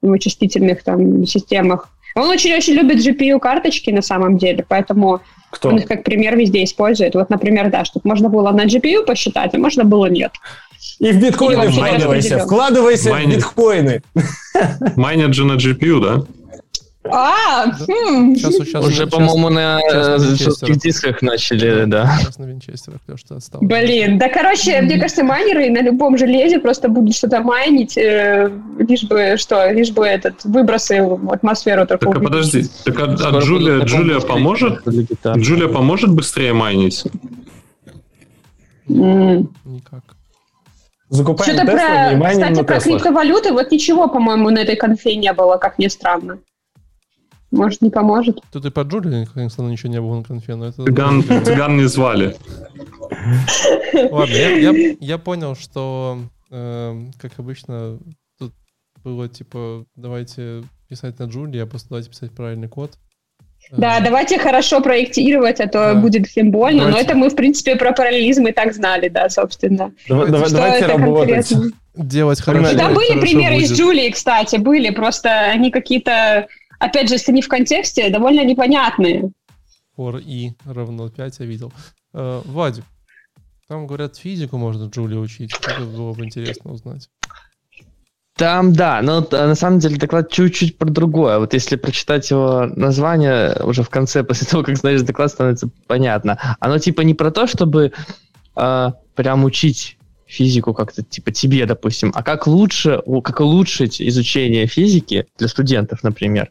вычислительных там системах. Он очень-очень любит GPU-карточки на самом деле, поэтому кто? Он их как пример везде использует. Вот, например, да, чтобы можно было на GPU посчитать, а можно было нет. И в биткоины вкладывайся, вкладывайся в биткоины. Майнят же на GPU, да? А, хм. сейчас, сейчас, уже, сейчас, по-моему, на, на жестких дисках начали, да. Сейчас на винчестерах, что отстал. Блин, да, короче, мне кажется, майнеры на любом железе просто будут что-то майнить, э, лишь бы, что, лишь бы этот, выбросы в атмосферу только Так, а подожди, так а, а Джулия, Джулия поможет? Джулия поможет быстрее майнить? Mm. Никак. Закупаем Что-то про, кстати, про криптовалюты, вот ничего, по-моему, на этой конфе не было, как ни странно. Может, не поможет. Тут и по Джули, конечно, ничего не было на конфе, но это... Цыган, цыган не звали. Ладно, я, я, я понял, что, э, как обычно, тут было типа, давайте писать на Джули, а после давайте писать правильный код. Да, давайте хорошо проектировать, а то да. будет всем больно. Давайте. Но это мы, в принципе, про параллелизм и так знали, да, собственно. Давай, давай, давайте работать. Конкретно. Делать хорошо. Да, были примеры будет. из Джулии, кстати, были. Просто они какие-то опять же, если не в контексте, довольно непонятные. For i равно 5 я видел. Э, Вадик, там, говорят, физику можно Джули учить. Это было бы интересно узнать. Там, да, но на самом деле доклад чуть-чуть про другое. Вот если прочитать его название уже в конце, после того, как знаешь доклад, становится понятно. Оно типа не про то, чтобы э, прям учить физику как-то, типа тебе, допустим, а как лучше, как улучшить изучение физики для студентов, например.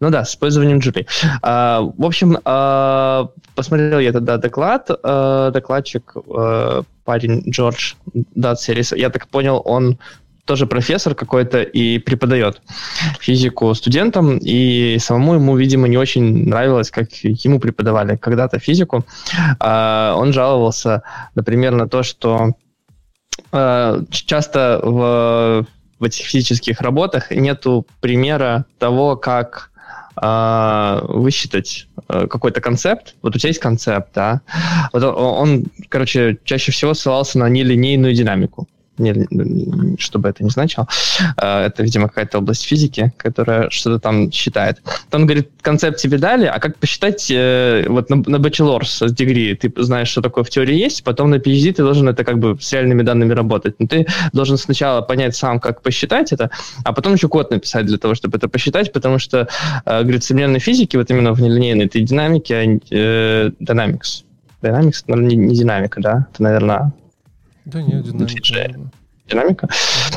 Ну да, с использованием Джули. А, в общем, а, посмотрел я тогда доклад, а, докладчик, а, парень Джордж Датсерис, я так понял, он тоже профессор какой-то и преподает физику студентам, и самому ему, видимо, не очень нравилось, как ему преподавали когда-то физику. А, он жаловался, например, на то, что часто в, в этих физических работах нету примера того, как э, высчитать э, какой-то концепт. Вот у тебя есть концепт, да? Вот он, короче, чаще всего ссылался на нелинейную динамику не, что бы это ни значило. А, это, видимо, какая-то область физики, которая что-то там считает. Он говорит, концепт тебе дали, а как посчитать э, вот на, на bachelor's degree ты знаешь, что такое в теории есть, потом на PhD ты должен это как бы с реальными данными работать. Но ты должен сначала понять сам, как посчитать это, а потом еще код написать для того, чтобы это посчитать, потому что, э, говорит, современной физики, вот именно в нелинейной этой динамике, а, э, dynamics, не, не динамика, да? Это, наверное, да нет, динамика. динамика.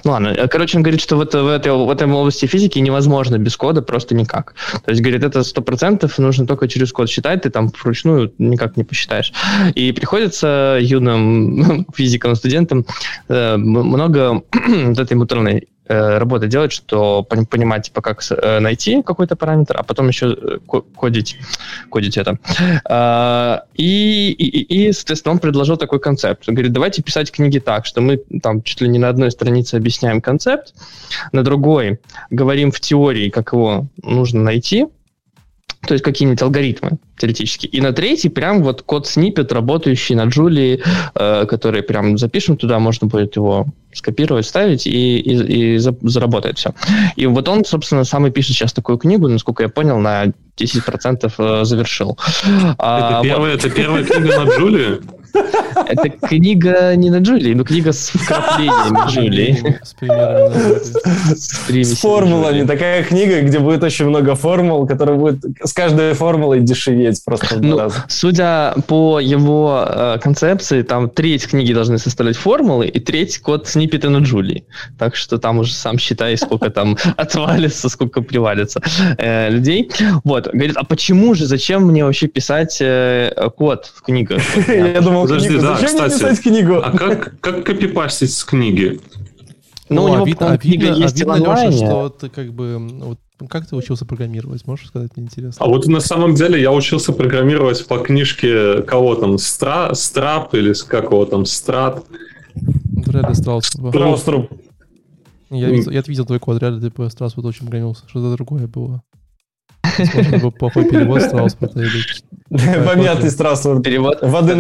Ну ладно, короче, он говорит, что вот в этой, в этой области физики невозможно без кода просто никак. То есть, говорит, это сто процентов нужно только через код считать, ты там вручную никак не посчитаешь. И приходится юным физикам, студентам э, много вот этой муторной Э, работа делать, что понимать, типа, как э, найти какой-то параметр, а потом еще э, кодить, кодить это. А, и, и, и, соответственно, он предложил такой концепт. Он говорит, давайте писать книги так, что мы там чуть ли не на одной странице объясняем концепт, на другой говорим в теории, как его нужно найти, то есть какие-нибудь алгоритмы теоретически. И на третий прям вот код снипет, работающий на Джулии, э, который прям запишем туда, можно будет его скопировать, ставить, и, и, и заработает все. И вот он, собственно, сам и пишет сейчас такую книгу, насколько я понял, на 10% э, завершил. Это, а, первая, вот... это первая книга на Джулии? Это книга не на Джулии, но книга с вкраплениями Джулии. С примерами. С формулами. Такая книга, где будет очень много формул, которая будет с каждой формулой дешеветь просто ну, Судя по его э, концепции, там треть книги должны составлять формулы, и треть код сниппеты на Джулии. Так что там уже сам считай, сколько там отвалится, сколько привалится э, людей. Вот. Говорит, а почему же, зачем мне вообще писать э, код в книгах? Я думал, Подожди, книгу. да, Зачем кстати, писать книгу? А как, как копипастить с книги? Ну, ну у него, а вид, а книга видно, есть а видно, Леша, что ты как бы... Вот, как ты учился программировать? Можешь сказать, мне интересно? А вот на самом деле я учился программировать по книжке кого там? Стра, Страп или как его там? Страт? Реально Страуструп. Страуструп. Я, видел, я видел твой код, реально ты по Страуструпу очень программировался. Что-то другое было. Возможно, был плохой перевод Страусфорда или... Помятый Страусфорд. Перевод. Воды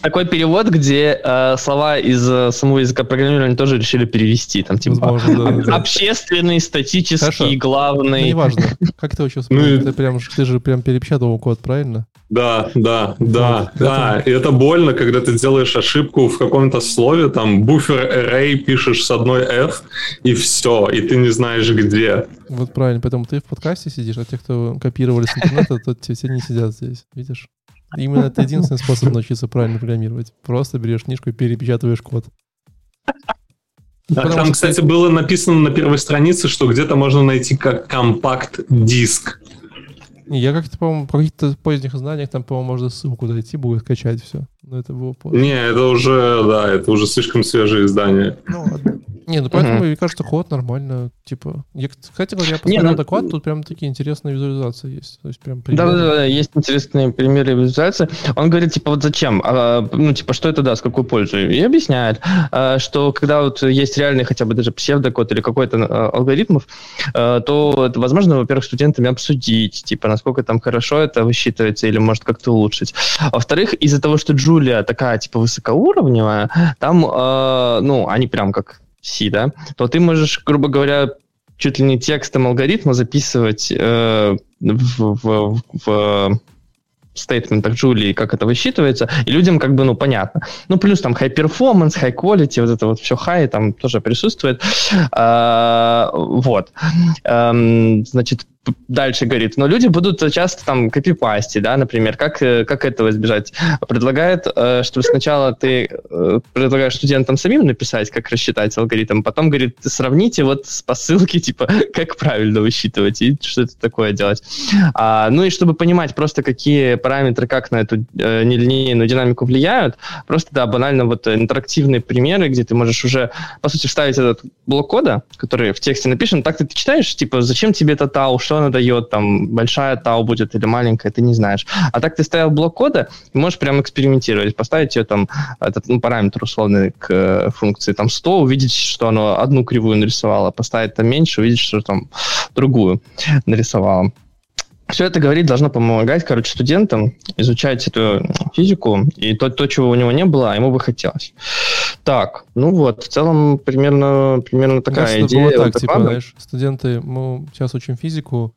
Такой перевод, где э, слова из э, самого языка программирования тоже решили перевести. Там типа общественный, статический, главный. Ну, неважно. Как ты учился? Ну, ты, прям, ты же прям перепечатывал код, правильно? Да, да, да, да. И это больно, когда ты делаешь ошибку в каком-то слове, там буфер array пишешь с одной f, и все, и ты не знаешь где. Вот правильно, поэтому ты в подкасте сидишь, а те, кто копировали с интернета, то все не сидят здесь, видишь? Именно это единственный способ научиться правильно программировать. Просто берешь книжку и перепечатываешь код. Да, там, что... кстати, было написано на первой странице, что где-то можно найти как компакт-диск. Я как-то, по-моему, по каких-то поздних знаниях, там, по-моему, можно ссылку дойти, будет скачать все. Но это было позже. Не, это уже, да, это уже слишком свежие издания. Ну, ладно. Не, ну поэтому, угу. мне кажется, ход нормально, типа... Я, кстати говоря, я посмотрел ну... доклад, тут прям такие интересные визуализации есть. То есть прям да, да, да, есть интересные примеры визуализации. Он говорит, типа, вот зачем? А, ну, типа, что это даст, какую пользу? И объясняет, а, что когда вот есть реальный хотя бы даже псевдокод или какой-то а, алгоритмов, а, то возможно, во-первых, студентами обсудить, типа, насколько там хорошо это высчитывается или может как-то улучшить. Во-вторых, из-за того, что Джулия такая, типа, высокоуровневая, там, а, ну, они прям как C, да, то ты можешь, грубо говоря, чуть ли не текстом алгоритма записывать э, в, в, в стейтментах Джулии, как это высчитывается, и людям как бы, ну, понятно. Ну, плюс там high performance, high quality, вот это вот все high там тоже присутствует. А, вот. А, значит, дальше говорит, но люди будут часто там копипасти, да, например, как, э, как этого избежать? Предлагает, э, что сначала ты э, предлагаешь студентам самим написать, как рассчитать алгоритм, потом говорит, сравните вот по ссылке, типа, как правильно высчитывать и что это такое делать. А, ну и чтобы понимать просто, какие параметры, как на эту э, нелинейную динамику влияют, просто, да, банально вот интерактивные примеры, где ты можешь уже, по сути, вставить этот блок кода, который в тексте написан, так ты, читаешь, типа, зачем тебе это тау, что она дает, там, большая тау будет или маленькая, ты не знаешь. А так ты ставил блок кода, и можешь прям экспериментировать, поставить ее там, этот ну, параметр условный к э, функции, там, 100, увидеть, что оно одну кривую нарисовало, поставить там меньше, увидеть, что там другую нарисовало. Все это говорить должно помогать, короче, студентам изучать эту физику и то, то, чего у него не было, а ему бы хотелось. Так, ну вот, в целом примерно, примерно такая Кажется, идея. Было так, типа, знаешь, студенты, мы сейчас учим физику,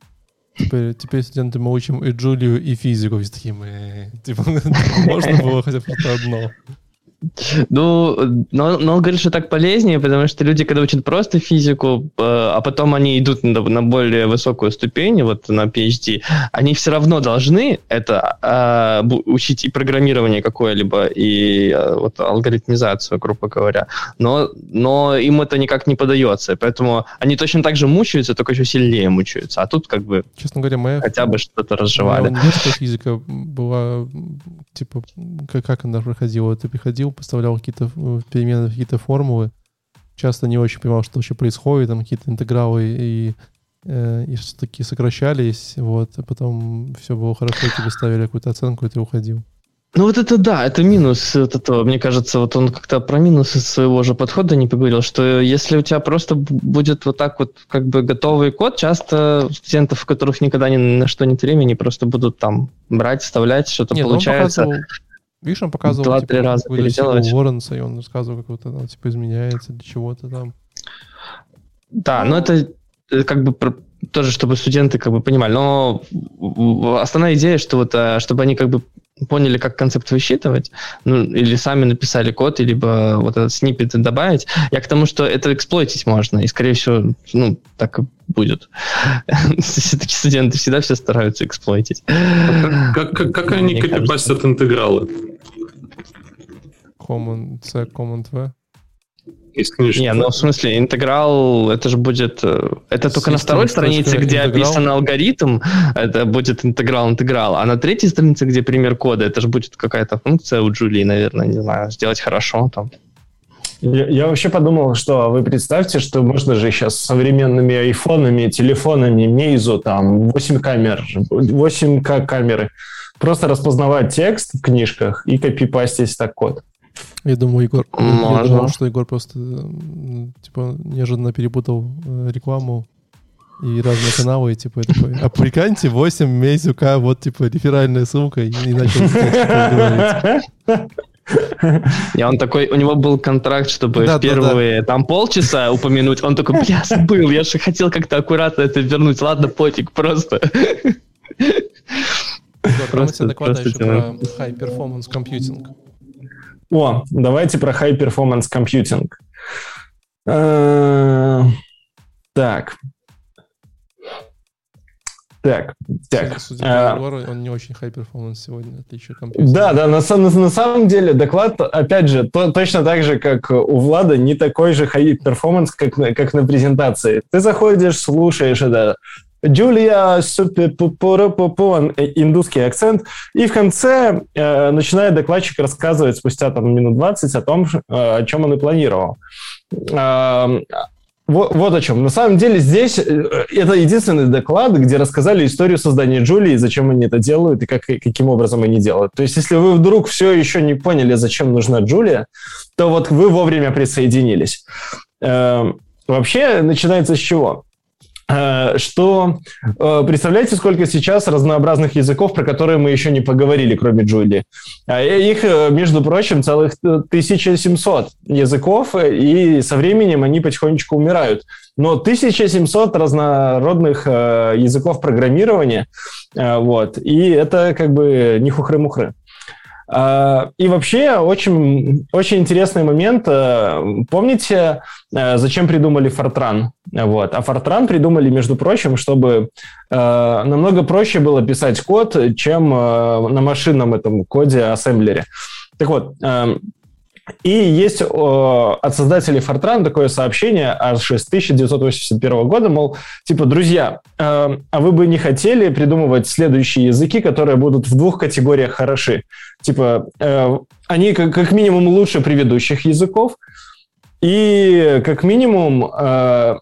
Теперь, теперь студенты мы учим и Джулию, и физику. Все такие, мы... Типа, можно было хотя бы что-то одно. Ну, но, но он говорит, что так полезнее, потому что люди, когда учат просто физику, э, а потом они идут на, на более высокую ступень, вот на PhD, они все равно должны это э, учить и программирование какое-либо, и э, вот алгоритмизацию, грубо говоря. Но, но им это никак не подается, поэтому они точно так же мучаются, только еще сильнее мучаются. А тут как бы Честно говоря, моя, хотя бы что-то разжевали. Моя физика была, типа, как, как она проходила? Ты приходил, поставлял какие-то э, перемены, какие-то формулы, часто не очень понимал, что вообще происходит, там какие-то интегралы и, э, и что такие сокращались, вот, а потом все было хорошо, тебе ставили какую-то оценку, и ты уходил. Ну вот это да, это минус вот этого. Мне кажется, вот он как-то про минусы своего же подхода не поговорил, что если у тебя просто будет вот так вот как бы готовый код, часто студентов, у которых никогда ни на что нет времени, просто будут там брать, вставлять, что-то нет, получается. Видишь, он показывал Два-три типа, раза переделывать. Лоренса, и он рассказывал, как вот она типа изменяется для чего-то там. Да, но это э, как бы тоже, чтобы студенты как бы понимали. Но основная идея, что вот, э, чтобы они как бы поняли, как концепт высчитывать, ну, или сами написали код, либо вот этот сниппет добавить. Я к тому, что это эксплойтить можно, и, скорее всего, ну, так и будет. Все-таки студенты всегда все стараются эксплойтить. Как, как, как они копипастят интегралы? Command C, Command V. Не, ну в смысле, интеграл, это же будет... Э, это только на второй странице, где интеграл. описан алгоритм, это будет интеграл-интеграл. А на третьей странице, где пример кода, это же будет какая-то функция у Джулии, наверное, не знаю, сделать хорошо там. Я, я вообще подумал, что вы представьте, что можно же сейчас с современными айфонами, телефонами, Meizu, там 8 камер, 8К камеры, просто распознавать текст в книжках и копипастить так код. Я думаю, Егор, Можно. я думал, что Егор просто типа неожиданно перепутал э, рекламу и разные каналы, и типа такой, а прикиньте, 8 Мейзюка, вот типа реферальная ссылка, и, и начал. И он такой, у него был контракт, чтобы да, первые да, да. там полчаса упомянуть. Он такой, бля, забыл, я же хотел как-то аккуратно это вернуть. Ладно, пофиг, просто. Просто, доклада еще про high performance computing. О, давайте про High Performance Computing. Э, так. Так, так. Судя по он не очень high performance сегодня, отличие компьютера. Да, да, на, на, на самом деле доклад, опять же, то, точно так же, как у Влада, не такой же high performance, как как на презентации. Ты заходишь, слушаешь это, Джулия, супер, индусский акцент. И в конце э, начинает докладчик рассказывать спустя там, минут 20 о том, э, о чем он и планировал. Э, вот, вот о чем. На самом деле здесь э, это единственный доклад, где рассказали историю создания Джулии, зачем они это делают и как, каким образом они делают. То есть если вы вдруг все еще не поняли, зачем нужна Джулия, то вот вы вовремя присоединились. Э, вообще начинается с чего? Э, что э, представляете, сколько сейчас разнообразных языков, про которые мы еще не поговорили, кроме Джули. А их, э, между прочим, целых 1700 языков, и со временем они потихонечку умирают. Но 1700 разнородных языков программирования, вот, и это как бы не хухры-мухры. А, и вообще очень, очень интересный момент. Э, помните, э, зачем придумали Fortran? Вот. А Fortran придумали, между прочим, чтобы э, намного проще было писать код, чем на машинном этом коде ассемблере. Так вот, эм, и есть о, от создателей Fortran такое сообщение аж с 1981 года, мол, типа, друзья, э, а вы бы не хотели придумывать следующие языки, которые будут в двух категориях хороши? Типа, э, они как, как минимум лучше предыдущих языков, и как минимум э,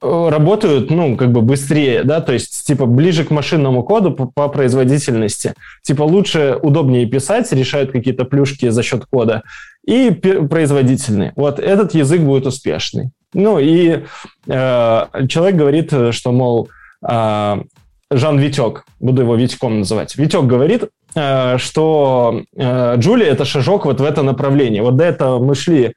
работают, ну, как бы быстрее, да, то есть, типа, ближе к машинному коду по, по производительности. Типа, лучше, удобнее писать, решают какие-то плюшки за счет кода, и производительный. Вот этот язык будет успешный. Ну, и э, человек говорит, что, мол, э, Жан Витек, буду его Витьком называть, Витек говорит, э, что э, Джулия – это шажок вот в это направление. Вот до этого мы шли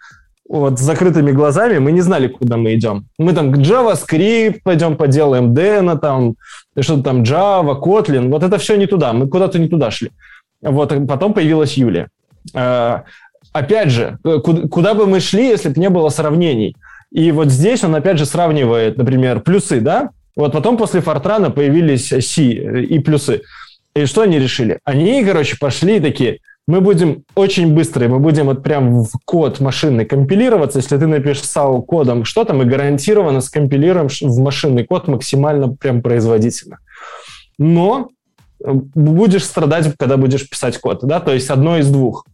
вот с закрытыми глазами, мы не знали, куда мы идем. Мы там к JavaScript пойдем поделаем, Dena там, что-то там Java, Kotlin. Вот это все не туда, мы куда-то не туда шли. Вот потом появилась Юлия. Э, опять же, э, куда, куда бы мы шли, если бы не было сравнений? И вот здесь он опять же сравнивает, например, плюсы, да? Вот потом после Фортрана появились C и плюсы. И что они решили? Они, короче, пошли такие, мы будем очень быстрые, мы будем вот прям в код машины компилироваться. Если ты написал кодом что-то, мы гарантированно скомпилируем в машинный код максимально прям производительно. Но э, будешь страдать, когда будешь писать код, да, то есть одно из двух.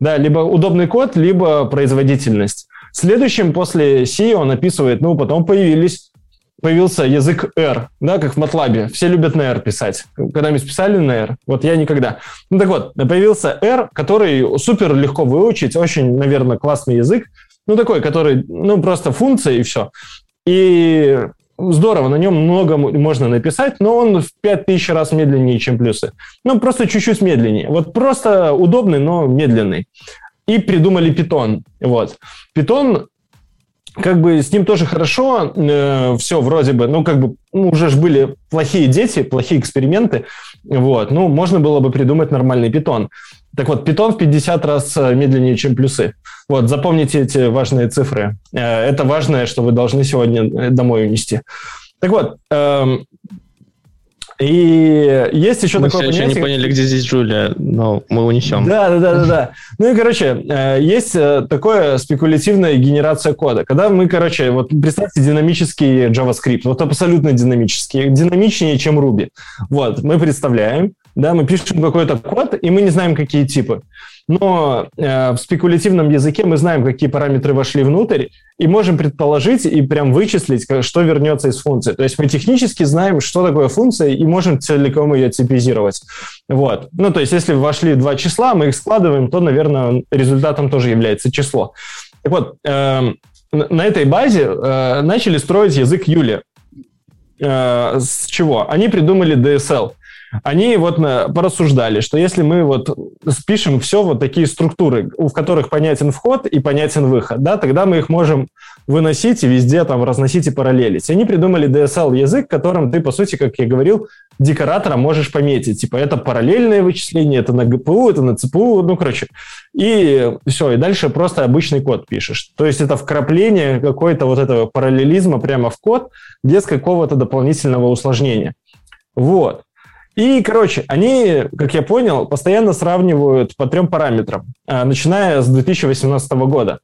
Да, либо удобный код, либо производительность. Следующим после C он описывает, ну, потом появились появился язык R, да, как в MATLAB. Все любят на R писать. Когда-нибудь писали на R? Вот я никогда. Ну так вот, появился R, который супер легко выучить, очень, наверное, классный язык. Ну такой, который, ну просто функция и все. И здорово, на нем много можно написать, но он в 5000 раз медленнее, чем плюсы. Ну, просто чуть-чуть медленнее. Вот просто удобный, но медленный. И придумали питон. Вот. Питон как бы с ним тоже хорошо, э, все вроде бы, ну, как бы, ну, уже же были плохие дети, плохие эксперименты, вот, ну, можно было бы придумать нормальный питон. Так вот, питон в 50 раз э, медленнее, чем плюсы. Вот, запомните эти важные цифры. Э, это важное, что вы должны сегодня э, домой унести. Так вот, эм, и есть еще мы такое понятие... Мы еще не поняли, где здесь Джулия, но мы унесем. Да, да, да, да, да. Ну и, короче, э, есть э, такое спекулятивная генерация кода. Когда мы, короче, вот представьте динамический JavaScript, вот абсолютно динамический, динамичнее, чем Ruby. Вот, мы представляем, да, мы пишем какой-то код, и мы не знаем, какие типы но э, в спекулятивном языке мы знаем, какие параметры вошли внутрь, и можем предположить и прям вычислить, что вернется из функции. То есть мы технически знаем, что такое функция, и можем целиком ее типизировать. Вот. Ну, то есть если вошли два числа, мы их складываем, то, наверное, результатом тоже является число. Так вот, э, на этой базе э, начали строить язык Юли. Э, с чего? Они придумали DSL – они вот порассуждали, что если мы вот спишем все вот такие структуры, в которых понятен вход и понятен выход, да, тогда мы их можем выносить и везде там разносить и параллелить. Они придумали DSL язык, которым ты, по сути, как я говорил, декоратором можешь пометить. Типа это параллельное вычисление, это на GPU, это на CPU, ну, короче. И все, и дальше просто обычный код пишешь. То есть это вкрапление какой-то вот этого параллелизма прямо в код без какого-то дополнительного усложнения. Вот. И, короче, они, как я понял, постоянно сравнивают по трем параметрам, э, начиная с 2018 года,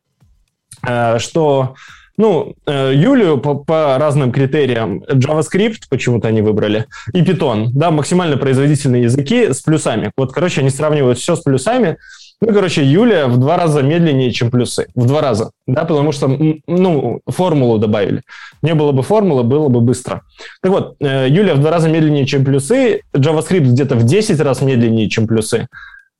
э, что ну, э, Юлию по, по разным критериям, JavaScript почему-то они выбрали, и Python, да, максимально производительные языки с плюсами. Вот, короче, они сравнивают все с плюсами, ну, короче, Юлия в два раза медленнее, чем плюсы. В два раза. Да, потому что, ну, формулу добавили. Не было бы формулы, было бы быстро. Так вот, э, Юлия в два раза медленнее, чем плюсы. JavaScript где-то в 10 раз медленнее, чем плюсы.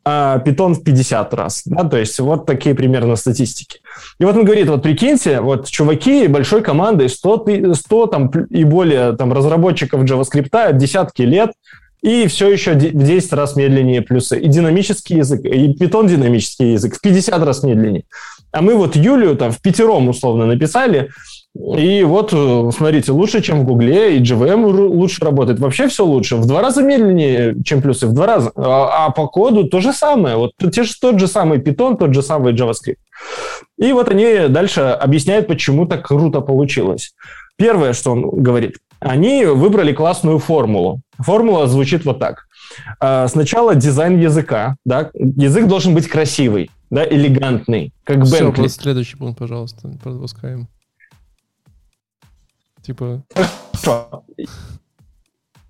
А Python в 50 раз. Да, то есть вот такие примерно статистики. И вот он говорит, вот прикиньте, вот чуваки большой командой, 100, 100 там, и более там, разработчиков JavaScript, десятки лет – и все еще в 10 раз медленнее плюсы. И динамический язык, и питон динамический язык в 50 раз медленнее. А мы вот Юлию там в пятером условно написали, и вот, э, смотрите, лучше, чем в Гугле, и JVM лучше работает. Вообще все лучше. В два раза медленнее, чем плюсы, в два раза. А, а по коду то же самое. Вот те же, тот же самый Python, тот же самый JavaScript. И вот они дальше объясняют, почему так круто получилось. Первое, что он говорит, они выбрали классную формулу. Формула звучит вот так. А, сначала дизайн языка. Да? Язык должен быть красивый, да, элегантный, как Все, Бентли. следующий пункт, пожалуйста, пропускаем. Типа...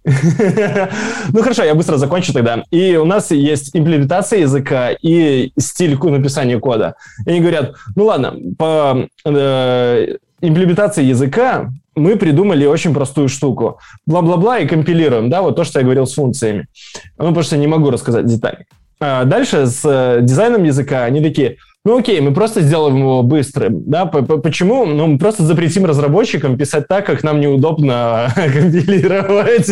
Ну хорошо, я быстро закончу тогда. И у нас есть имплементация языка и стиль написания кода. И они говорят, ну ладно, по э, имплементации языка мы придумали очень простую штуку. Бла-бла-бла и компилируем, да, вот то, что я говорил с функциями. Ну, потому что не могу рассказать детали. А дальше с э, дизайном языка они такие, ну окей, мы просто сделаем его быстрым. Да? Почему? Ну, мы просто запретим разработчикам писать так, как нам неудобно компилировать.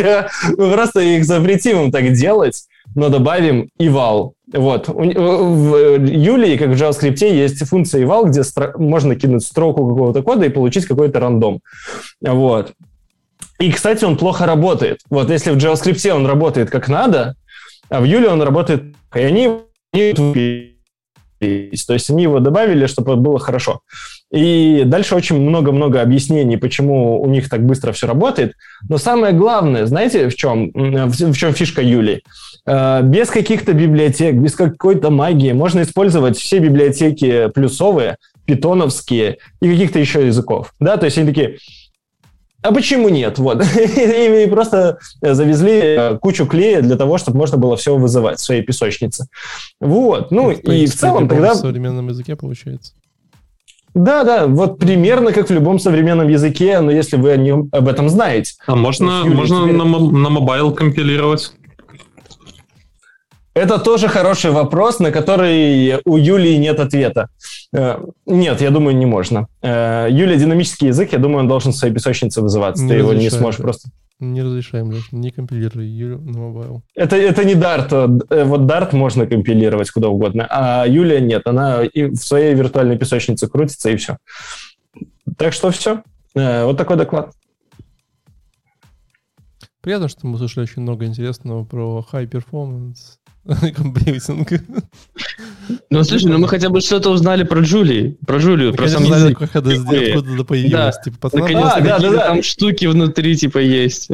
Мы просто их запретим им так делать, но добавим eval. Вот. В Юлии, как в JavaScript, есть функция eval, где можно кинуть строку какого-то кода и получить какой-то рандом. Вот. И, кстати, он плохо работает. Вот если в JavaScript он работает как надо, а в Юле он работает... И они То есть они его добавили, чтобы было хорошо. И дальше очень много-много объяснений, почему у них так быстро все работает. Но самое главное, знаете, в чем, в чем фишка Юли? Э, без каких-то библиотек, без какой-то магии можно использовать все библиотеки плюсовые, питоновские и каких-то еще языков. Да, то есть они такие, а почему нет? Вот. И просто завезли э, кучу клея для того, чтобы можно было все вызывать в своей песочнице. Вот. Ну, и в целом тогда... В современном языке получается. Да, да, вот примерно как в любом современном языке, но если вы о нем, об этом знаете. А можно, можно теперь... на, на mobile компилировать? Это тоже хороший вопрос, на который у Юлии нет ответа. Э, нет, я думаю, не можно. Э, Юлия динамический язык, я думаю, он должен в своей песочнице вызываться. Не Ты его не сможешь просто... Не разрешаем, Леш, не компилируй Юлю на mobile. Это, это не Dart. Э, вот Dart можно компилировать куда угодно, а Юлия нет. Она и в своей виртуальной песочнице крутится, и все. Так что все. Вот такой доклад. Приятно, что мы слышали очень много интересного про high performance, компьютинг. Ну, слушай, ну мы хотя бы что-то узнали про Джули, про Джулию, про сам язык. как это откуда появилось. Да. Типа, пацаны, Наконец-то а, да, да, да. там штуки внутри, типа, есть.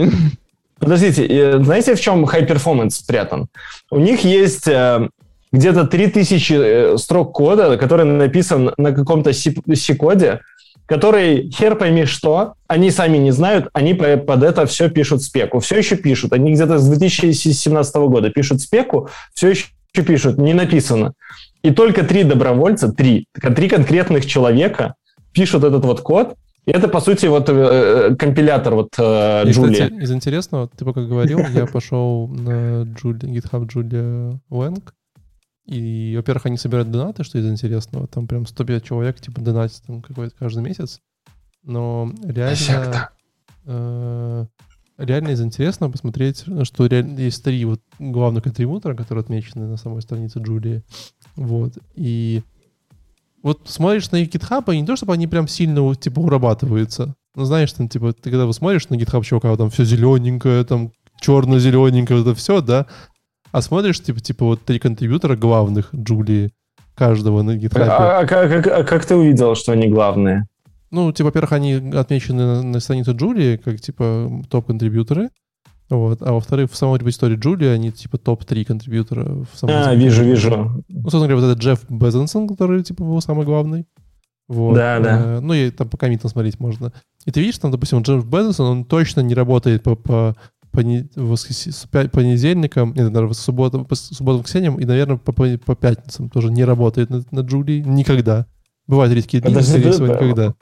Подождите, знаете, в чем high performance спрятан? У них есть э, где-то 3000 э, строк кода, который написан на каком-то C-коде, который хер пойми что, они сами не знают, они под это все пишут спеку. Все еще пишут. Они где-то с 2017 года пишут спеку, все еще пишут, не написано. И только три добровольца, три, три конкретных человека пишут этот вот код, и это, по сути, вот э, компилятор вот э, Джулия. из интересного, ты пока говорил, я пошел на Джули, GitHub Джулия Wang, и, во-первых, они собирают донаты, что из интересного. Там прям 105 человек, типа, донатят там какой-то каждый месяц. Но реально... Э, реально из интересного посмотреть, что реально есть три вот главных контрибутора, которые отмечены на самой странице Джулии. Вот. И вот смотришь на их GitHub, и не то, чтобы они прям сильно, типа, урабатываются. Ну, знаешь, там, типа, ты когда вы смотришь на GitHub чувака, там все зелененькое, там черно-зелененькое, это все, да, а смотришь, типа, типа вот три контрибьютора главных Джулии, каждого на GitHub. А, а, как, а как ты увидел, что они главные? Ну, типа, во-первых, они отмечены на, на странице Джулии, как, типа, топ-контрибьюторы. Вот. А во-вторых, в самой репозитории Джулии они, типа, топ-3 контрибьютора. В самом а, вижу, вижу. Ну, собственно говоря, вот этот Джефф Безенсон, который, типа, был самый главный. Вот. Да, да. Э, ну, и там по комитам смотреть можно. И ты видишь, там, допустим, Джефф Безенсон, он точно не работает по, по понедельникам, нет, наверное, субботам, по субботам, воскресеньям и, наверное, по, по пятницам тоже не работает на, на Джулии никогда. Бывают редкие дни, Подожди, скорее всего, никогда.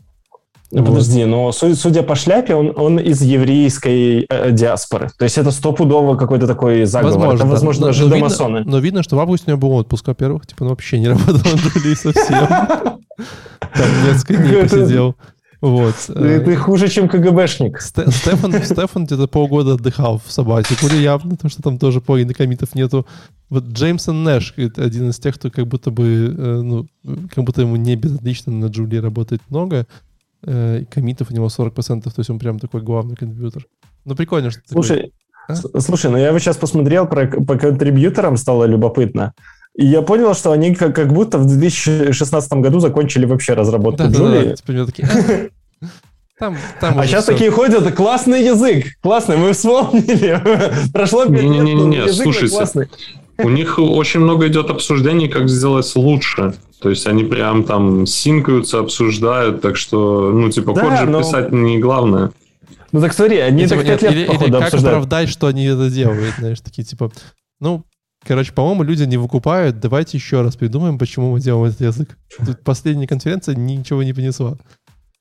Ну, вот. Подожди, но судя по шляпе, он, он из еврейской э, диаспоры. То есть это стопудово какой-то такой заговор. Возможно, это, возможно, но, даже но. Видно, но видно, что в августе у него был отпуск, во-первых, типа он вообще не работал на Джулии совсем. Там несколько дней посидел. Вот. Ты, ты хуже, чем КГБшник. Стефан, Стефан где-то полгода отдыхал в Сабатику, явно, потому что там тоже половины комитов нету. Вот Джеймсон Нэш, один из тех, кто как будто бы, э, ну, как будто ему не безотлично на Джулии работает много, э, комитов у него 40%, то есть он прям такой главный контрибьютор. Ну, прикольно, что Слушай, такой... а? слушай, ну я вот сейчас посмотрел про, по контрибьюторам, стало любопытно. И я понял, что они как, как будто в 2016 году закончили вообще разработку да, Джулии. Да, да, типа, такие, там, там а сейчас все. такие ходят, классный язык, классный, мы вспомнили. Прошло 5 лет, не, не, не, не, слушайте, классный. У них очень много идет обсуждений, как сделать лучше. То есть они прям там синкаются, обсуждают, так что, ну, типа, да, код же но... писать не главное. Ну так смотри, они и, так типа, 5 лет, или, походу, или как обсуждают. оправдать, что они это делают, знаешь, такие, типа, ну, Короче, по-моему, люди не выкупают. Давайте еще раз придумаем, почему мы делаем этот язык. Тут последняя конференция ничего не принесла.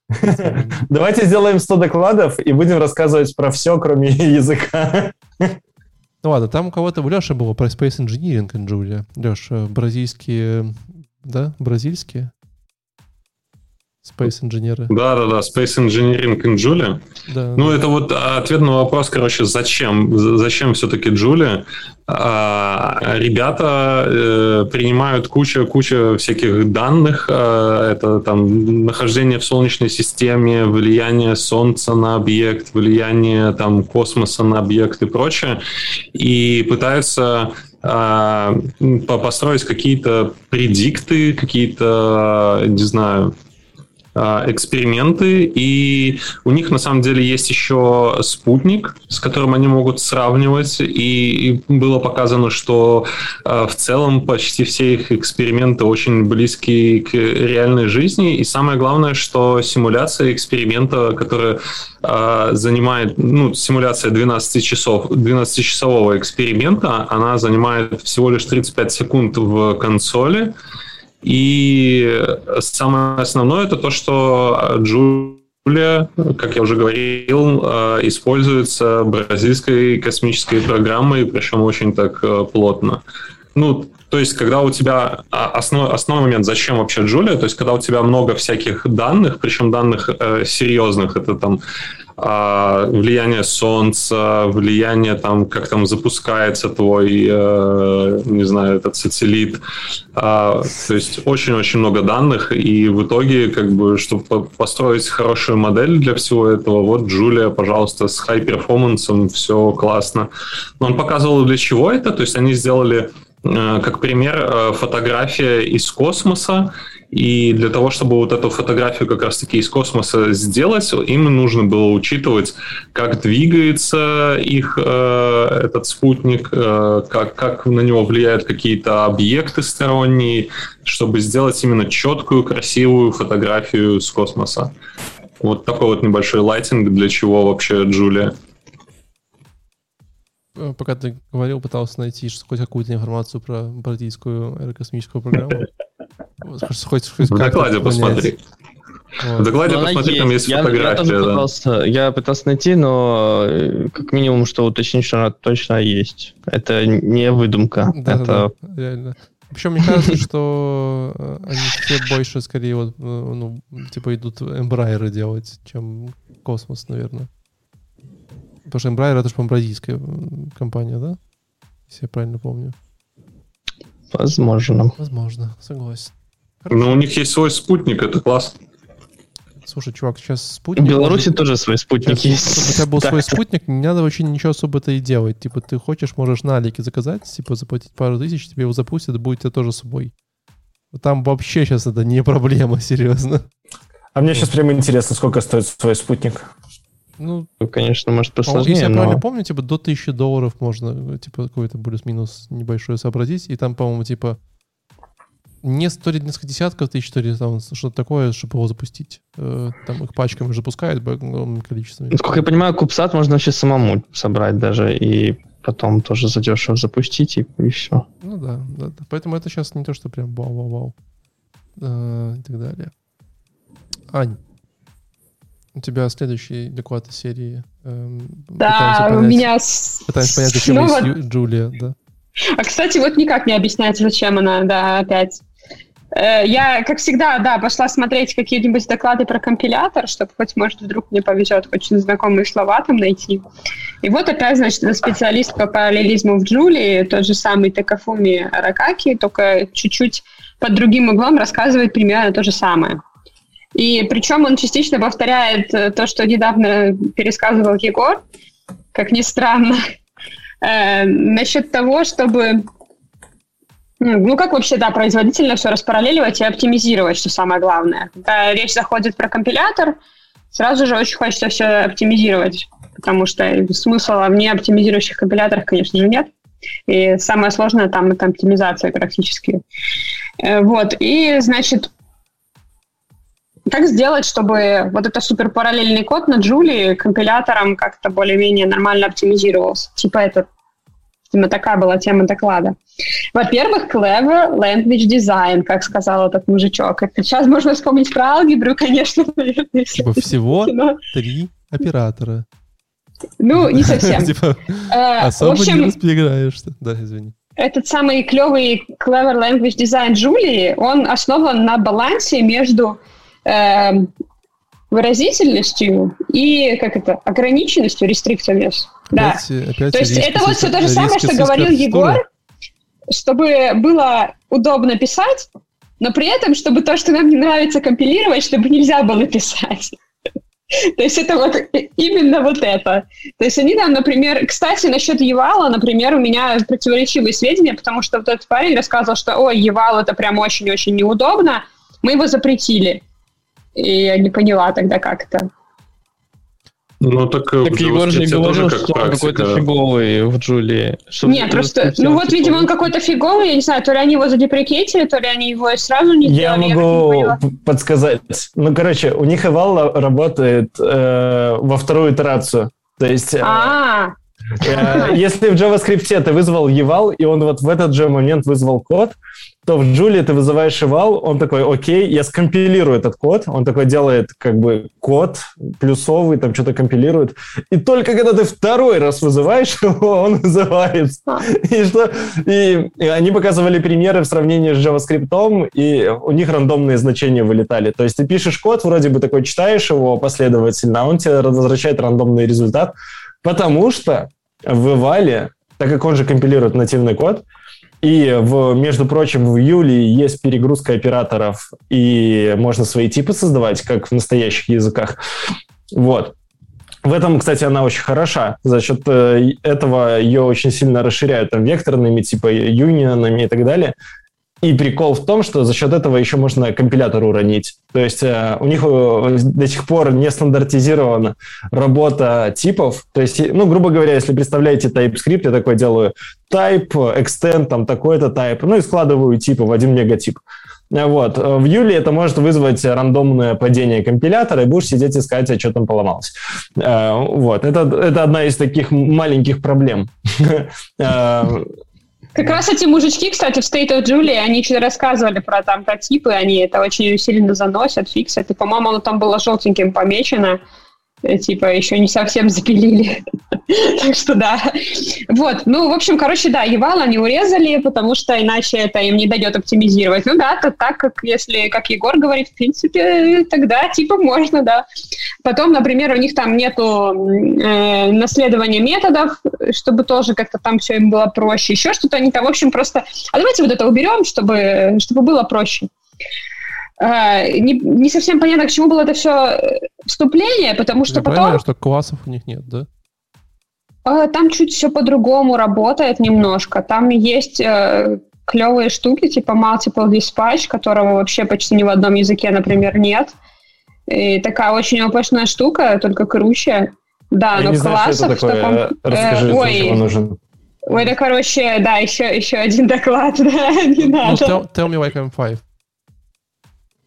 Давайте сделаем 100 докладов и будем рассказывать про все, кроме языка. Ну ладно, там у кого-то, у Леши было про Space Engineering Julia. Леша, бразильские, да, бразильские? Space инженеры. Да, да, да, Space Engineering in Julia. Да, ну, это вот ответ на вопрос, короче, зачем? Зачем все-таки Julia? А, ребята э, принимают кучу всяких данных. А, это там нахождение в Солнечной системе, влияние Солнца на объект, влияние там космоса на объект и прочее. И пытаются э, построить какие-то предикты, какие-то, не знаю, а, эксперименты, и у них на самом деле есть еще спутник, с которым они могут сравнивать, и было показано, что а, в целом почти все их эксперименты очень близки к реальной жизни, и самое главное, что симуляция эксперимента, которая а, занимает, ну, симуляция 12 часов, 12-часового эксперимента, она занимает всего лишь 35 секунд в консоли, и самое основное это то, что Джулия, как я уже говорил, э, используется бразильской космической программой, причем очень так э, плотно. Ну, то есть, когда у тебя а, основ, основной момент, зачем вообще Джулия, то есть, когда у тебя много всяких данных, причем данных э, серьезных, это там а, влияние солнца, влияние там, как там запускается твой, э, не знаю, этот сателлит. А, то есть очень-очень много данных, и в итоге, как бы, чтобы построить хорошую модель для всего этого, вот Джулия, пожалуйста, с high-перформансом, все классно. Но он показывал, для чего это, то есть они сделали э, как пример э, фотография из космоса, и для того, чтобы вот эту фотографию как раз-таки из космоса сделать, им нужно было учитывать, как двигается их э, этот спутник, э, как, как на него влияют какие-то объекты сторонние, чтобы сделать именно четкую, красивую фотографию с космоса. Вот такой вот небольшой лайтинг, для чего вообще Джулия. Э, пока ты говорил, пытался найти хоть какую-то информацию про балтийскую аэрокосмическую программу. Хоть, хоть в докладе посмотри. Вот. В докладе но посмотри, там есть я, фотография. Я, да. пытался, я пытался найти, но э, как минимум, что уточнить, что она точно есть. Это не выдумка. Да, это... да, реально. Причем мне кажется, что э, они все больше, скорее, вот, ну, типа идут эмбрайеры делать, чем космос, наверное. Потому что Embraer это же, по-моему, бразильская компания, да? Если я правильно помню. Возможно. Возможно, согласен. Хорошо. Но у них есть свой спутник, это классно. Слушай, чувак, сейчас спутник... В Беларуси может... тоже свой спутник сейчас, есть. Чтобы у тебя был свой спутник, не надо вообще ничего особо-то и делать. Типа, ты хочешь, можешь на Алике заказать, типа, заплатить пару тысяч, тебе его запустят, будет тебе тоже с собой. Там вообще сейчас это не проблема, серьезно. А мне сейчас прямо интересно, сколько стоит свой спутник. Ну, ну конечно, может посложнее, Если я но... правильно помню, типа, до 1000 долларов можно, типа, какой-то плюс-минус небольшое сообразить, и там, по-моему, типа, не то ли несколько десятков тысяч, то ли там что-то такое, чтобы его запустить. Э, там их пачками запускают огромным количеством. Насколько я понимаю, кубсат можно вообще самому собрать даже и потом тоже задешево запустить, и, и все. Ну да, да, да. Поэтому это сейчас не то, что прям вау-вау-вау. Э, и так далее. Ань, у тебя следующий доклад из серии. Эм, да, понять, у меня... Пытаемся понять, зачем ну, вот... Джулия, да? А, кстати, вот никак не объясняется, зачем она, да, опять. Э, я, как всегда, да, пошла смотреть какие-нибудь доклады про компилятор, чтобы хоть, может, вдруг мне повезет очень знакомые слова там найти. И вот опять, значит, специалист по параллелизму в Джулии, тот же самый Такафуми Аракаки, только чуть-чуть под другим углом рассказывает примерно то же самое. И причем он частично повторяет э, то, что недавно пересказывал Егор, как ни странно, э, насчет того, чтобы ну, как вообще, да, производительно все распараллеливать и оптимизировать, что самое главное. Когда речь заходит про компилятор, сразу же очень хочется все оптимизировать, потому что смысла в неоптимизирующих компиляторах, конечно же, нет. И самое сложное там это оптимизация практически. Э, вот, и, значит, как сделать, чтобы вот это суперпараллельный код на Джули компилятором как-то более-менее нормально оптимизировался? Типа это Именно такая была тема доклада. Во-первых, clever language design, как сказал этот мужичок. Это сейчас можно вспомнить про алгебру, конечно. Наверное, типа всего три оператора. Ну, не совсем. Типа э, особо не распределяешься. Да, извини. Этот самый клевый clever language design Джулии, он основан на балансе между э, выразительностью и, как это, ограниченностью, restrictiveness. Да. Опять, то есть это вот все то же самое, что говорил Егор, чтобы было удобно писать, но при этом, чтобы то, что нам не нравится компилировать, чтобы нельзя было писать. То есть это вот именно вот это. То есть они там, например, кстати, насчет Евала, например, у меня противоречивые сведения, потому что вот этот парень рассказывал, что, ой, Евал это прям очень-очень неудобно, мы его запретили. И я не поняла тогда как-то. Ну, так, э, так Егор же не говорил, что он какой-то фиговый в Джулии. Нет, просто, ну вот, видимо, он какой-то фиговый, я не знаю, то ли они его задеприкетили, то ли они его сразу не сделали. Я могу я подсказать. Ну, короче, у них Эвал работает э, во вторую итерацию. То есть... Э, а, Э, если в JavaScript ты вызвал eval, и он вот в этот же момент вызвал код, то в Julia ты вызываешь eval, он такой, окей, я скомпилирую этот код, он такой делает как бы код плюсовый, там что-то компилирует, и только когда ты второй раз вызываешь его, он вызывается. А. И, что, и, и они показывали примеры в сравнении с JavaScript, и у них рандомные значения вылетали. То есть ты пишешь код, вроде бы такой читаешь его последовательно, а он тебе возвращает рандомный результат, потому что в Вале, так как он же компилирует нативный код, и, в, между прочим, в Юле есть перегрузка операторов, и можно свои типы создавать, как в настоящих языках. Вот. В этом, кстати, она очень хороша. За счет э, этого ее очень сильно расширяют там векторными, типа юнионами и так далее. И прикол в том, что за счет этого еще можно компилятор уронить. То есть э, у них э, до сих пор не стандартизирована работа типов. То есть, ну, грубо говоря, если представляете TypeScript, я такой делаю type, extend, там такой-то type, ну и складываю типы в один мегатип. Вот. В Юле это может вызвать рандомное падение компилятора, и будешь сидеть искать, а что там поломалось. Э, вот. Это, это одна из таких маленьких проблем. Как раз эти мужички, кстати, в State of Julie, они что-то рассказывали про там про типы, они это очень сильно заносят, фиксят. И, по-моему, оно там было желтеньким помечено. Э, типа еще не совсем запилили. так что да. Вот, ну, в общем, короче, да, Евал они урезали, потому что иначе это им не дает оптимизировать. Ну да, то так, как если, как Егор говорит, в принципе, тогда типа можно, да. Потом, например, у них там нету э, наследования методов, чтобы тоже как-то там все им было проще. Еще что-то они там, в общем, просто... А давайте вот это уберем, чтобы, чтобы было проще. А, не, не совсем понятно, к чему было это все э, вступление, потому что Я потом... Понимаю, что классов у них нет, да? А, там чуть все по-другому работает немножко. Там есть э, клевые штуки, типа Multiple Dispatch, которого вообще почти ни в одном языке, например, нет. И такая очень опасная штука, только круче. Да, Я но не классов знаю, что, такое. таком... Расскажи, э, ой, нужен. Ой, да, короче, да, еще, еще один доклад, да, не ну, надо. Tell, tell me like I'm five.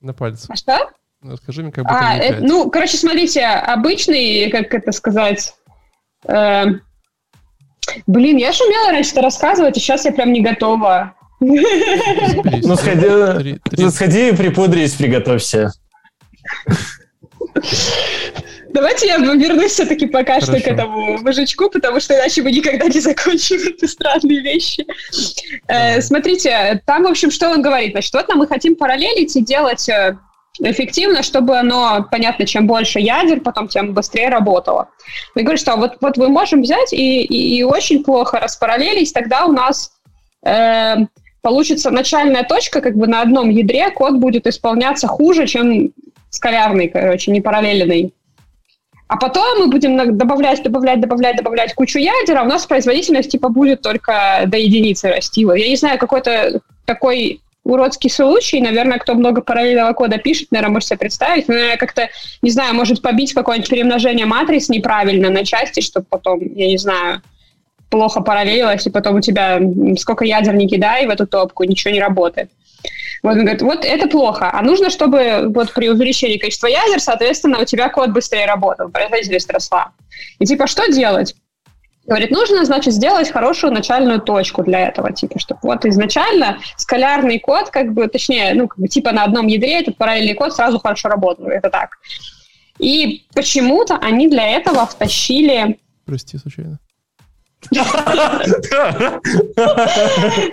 На пальце. А что? Ну, скажи мне, как будто а, это, Ну, короче, смотрите, обычный, как это сказать... Э, блин, я же умела раньше это рассказывать, и сейчас я прям не готова. Ну, сходи, ну, сходи припудрись, приготовься. Давайте я вернусь все-таки пока Хорошо. что к этому мужичку, потому что иначе мы никогда не закончим эти странные вещи. Э, смотрите, там, в общем, что он говорит? Значит, вот нам мы хотим параллелить и делать э, эффективно, чтобы оно, понятно, чем больше ядер, потом тем быстрее работало. Он говорит, что вот, вот мы можем взять и, и, и очень плохо распараллелить, тогда у нас э, получится начальная точка, как бы на одном ядре код будет исполняться хуже, чем скалярный, короче, не параллельный. А потом мы будем добавлять, добавлять, добавлять, добавлять кучу ядер, а у нас производительность типа будет только до единицы расти. Я не знаю, какой-то такой уродский случай, наверное, кто много параллельного кода пишет, наверное, может себе представить, но я как-то, не знаю, может побить какое-нибудь перемножение матриц неправильно на части, чтобы потом, я не знаю, плохо параллелилось, и потом у тебя сколько ядер не кидай в эту топку, ничего не работает. Вот он говорит, вот это плохо, а нужно, чтобы вот при увеличении количества ядер, соответственно, у тебя код быстрее работал, производительность росла. И типа, что делать? Говорит, нужно, значит, сделать хорошую начальную точку для этого, типа, чтобы вот изначально скалярный код, как бы, точнее, ну, как бы, типа на одном ядре этот параллельный код сразу хорошо работал, это так. И почему-то они для этого втащили... Прости, случайно.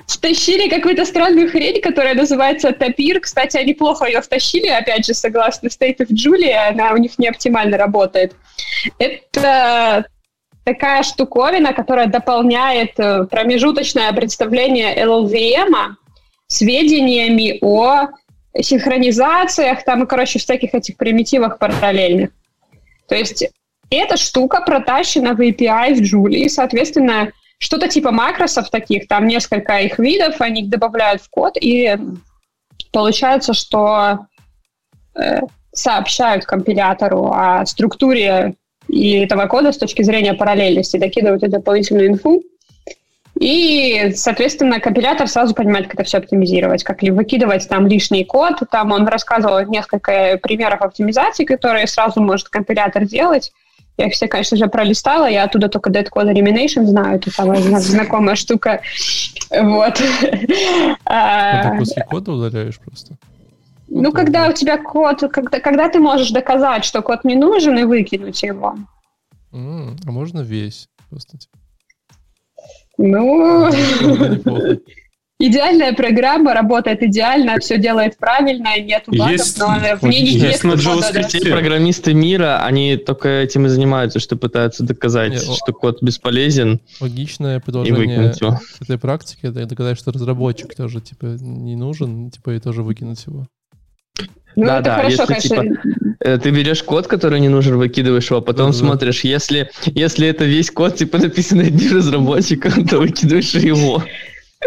Втащили какую-то странную хрень, которая называется тапир. Кстати, они плохо ее втащили, опять же, согласно State of Julia, она у них не оптимально работает. Это такая штуковина, которая дополняет э, промежуточное представление LLVM сведениями о синхронизациях, там, короче, всяких этих примитивах параллельных. То есть эта штука протащена в API в Julie, соответственно, что-то типа макросов таких, там несколько их видов, они их добавляют в код, и получается, что э, сообщают компилятору о структуре и этого кода с точки зрения параллельности, докидывают эту дополнительную инфу, и, соответственно, компилятор сразу понимает, как это все оптимизировать, как ли выкидывать там лишний код. Там он рассказывал несколько примеров оптимизации, которые сразу может компилятор делать. Я их все, конечно же, пролистала, я оттуда только Dead Code Elimination знаю, это самая знакомая штука. Вот. А ты после кода удаляешь просто? Ну, когда у тебя код, когда, когда ты можешь доказать, что код не нужен, и выкинуть его. а можно весь? Просто типа. Ну, идеальная программа работает идеально, все делает правильно, нет багов, есть, но в ней не есть на JavaScript программисты мира, они только этим и занимаются, что пытаются доказать, нет, что код бесполезен. Логичное продолжение этой практики это доказать, что разработчик тоже типа не нужен, типа и тоже выкинуть его. Ну, да, да, хорошо, если, типа, э, ты берешь код, который не нужен, выкидываешь его, а потом да, смотришь, если, если это весь код, типа, написанный одним разработчиком, то выкидываешь его.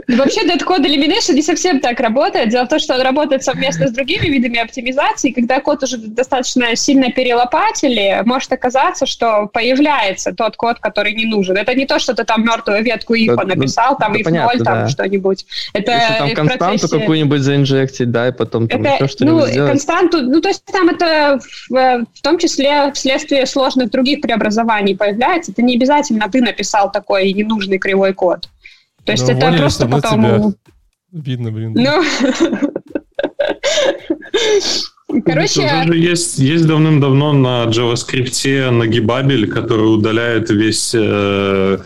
Вообще, Dead Code Elimination не совсем так работает. Дело в том, что он работает совместно с другими видами оптимизации. Когда код уже достаточно сильно перелопатили, может оказаться, что появляется тот код, который не нужен. Это не то, что ты там мертвую ветку if да, написал, там да, if понятно, 0, там да. что-нибудь. Это Если там константу процессе... какую-нибудь заинжектить, да, и потом там это, еще что-нибудь ну, сделать. константу, ну, то есть там это в, в том числе вследствие сложных других преобразований появляется. Это не обязательно ты написал такой ненужный кривой код. То есть Но ну, это просто потом... Тебя. Видно, блин. Ну... Короче... Уже есть, есть давным-давно на JavaScript нагибабель, который удаляет весь э,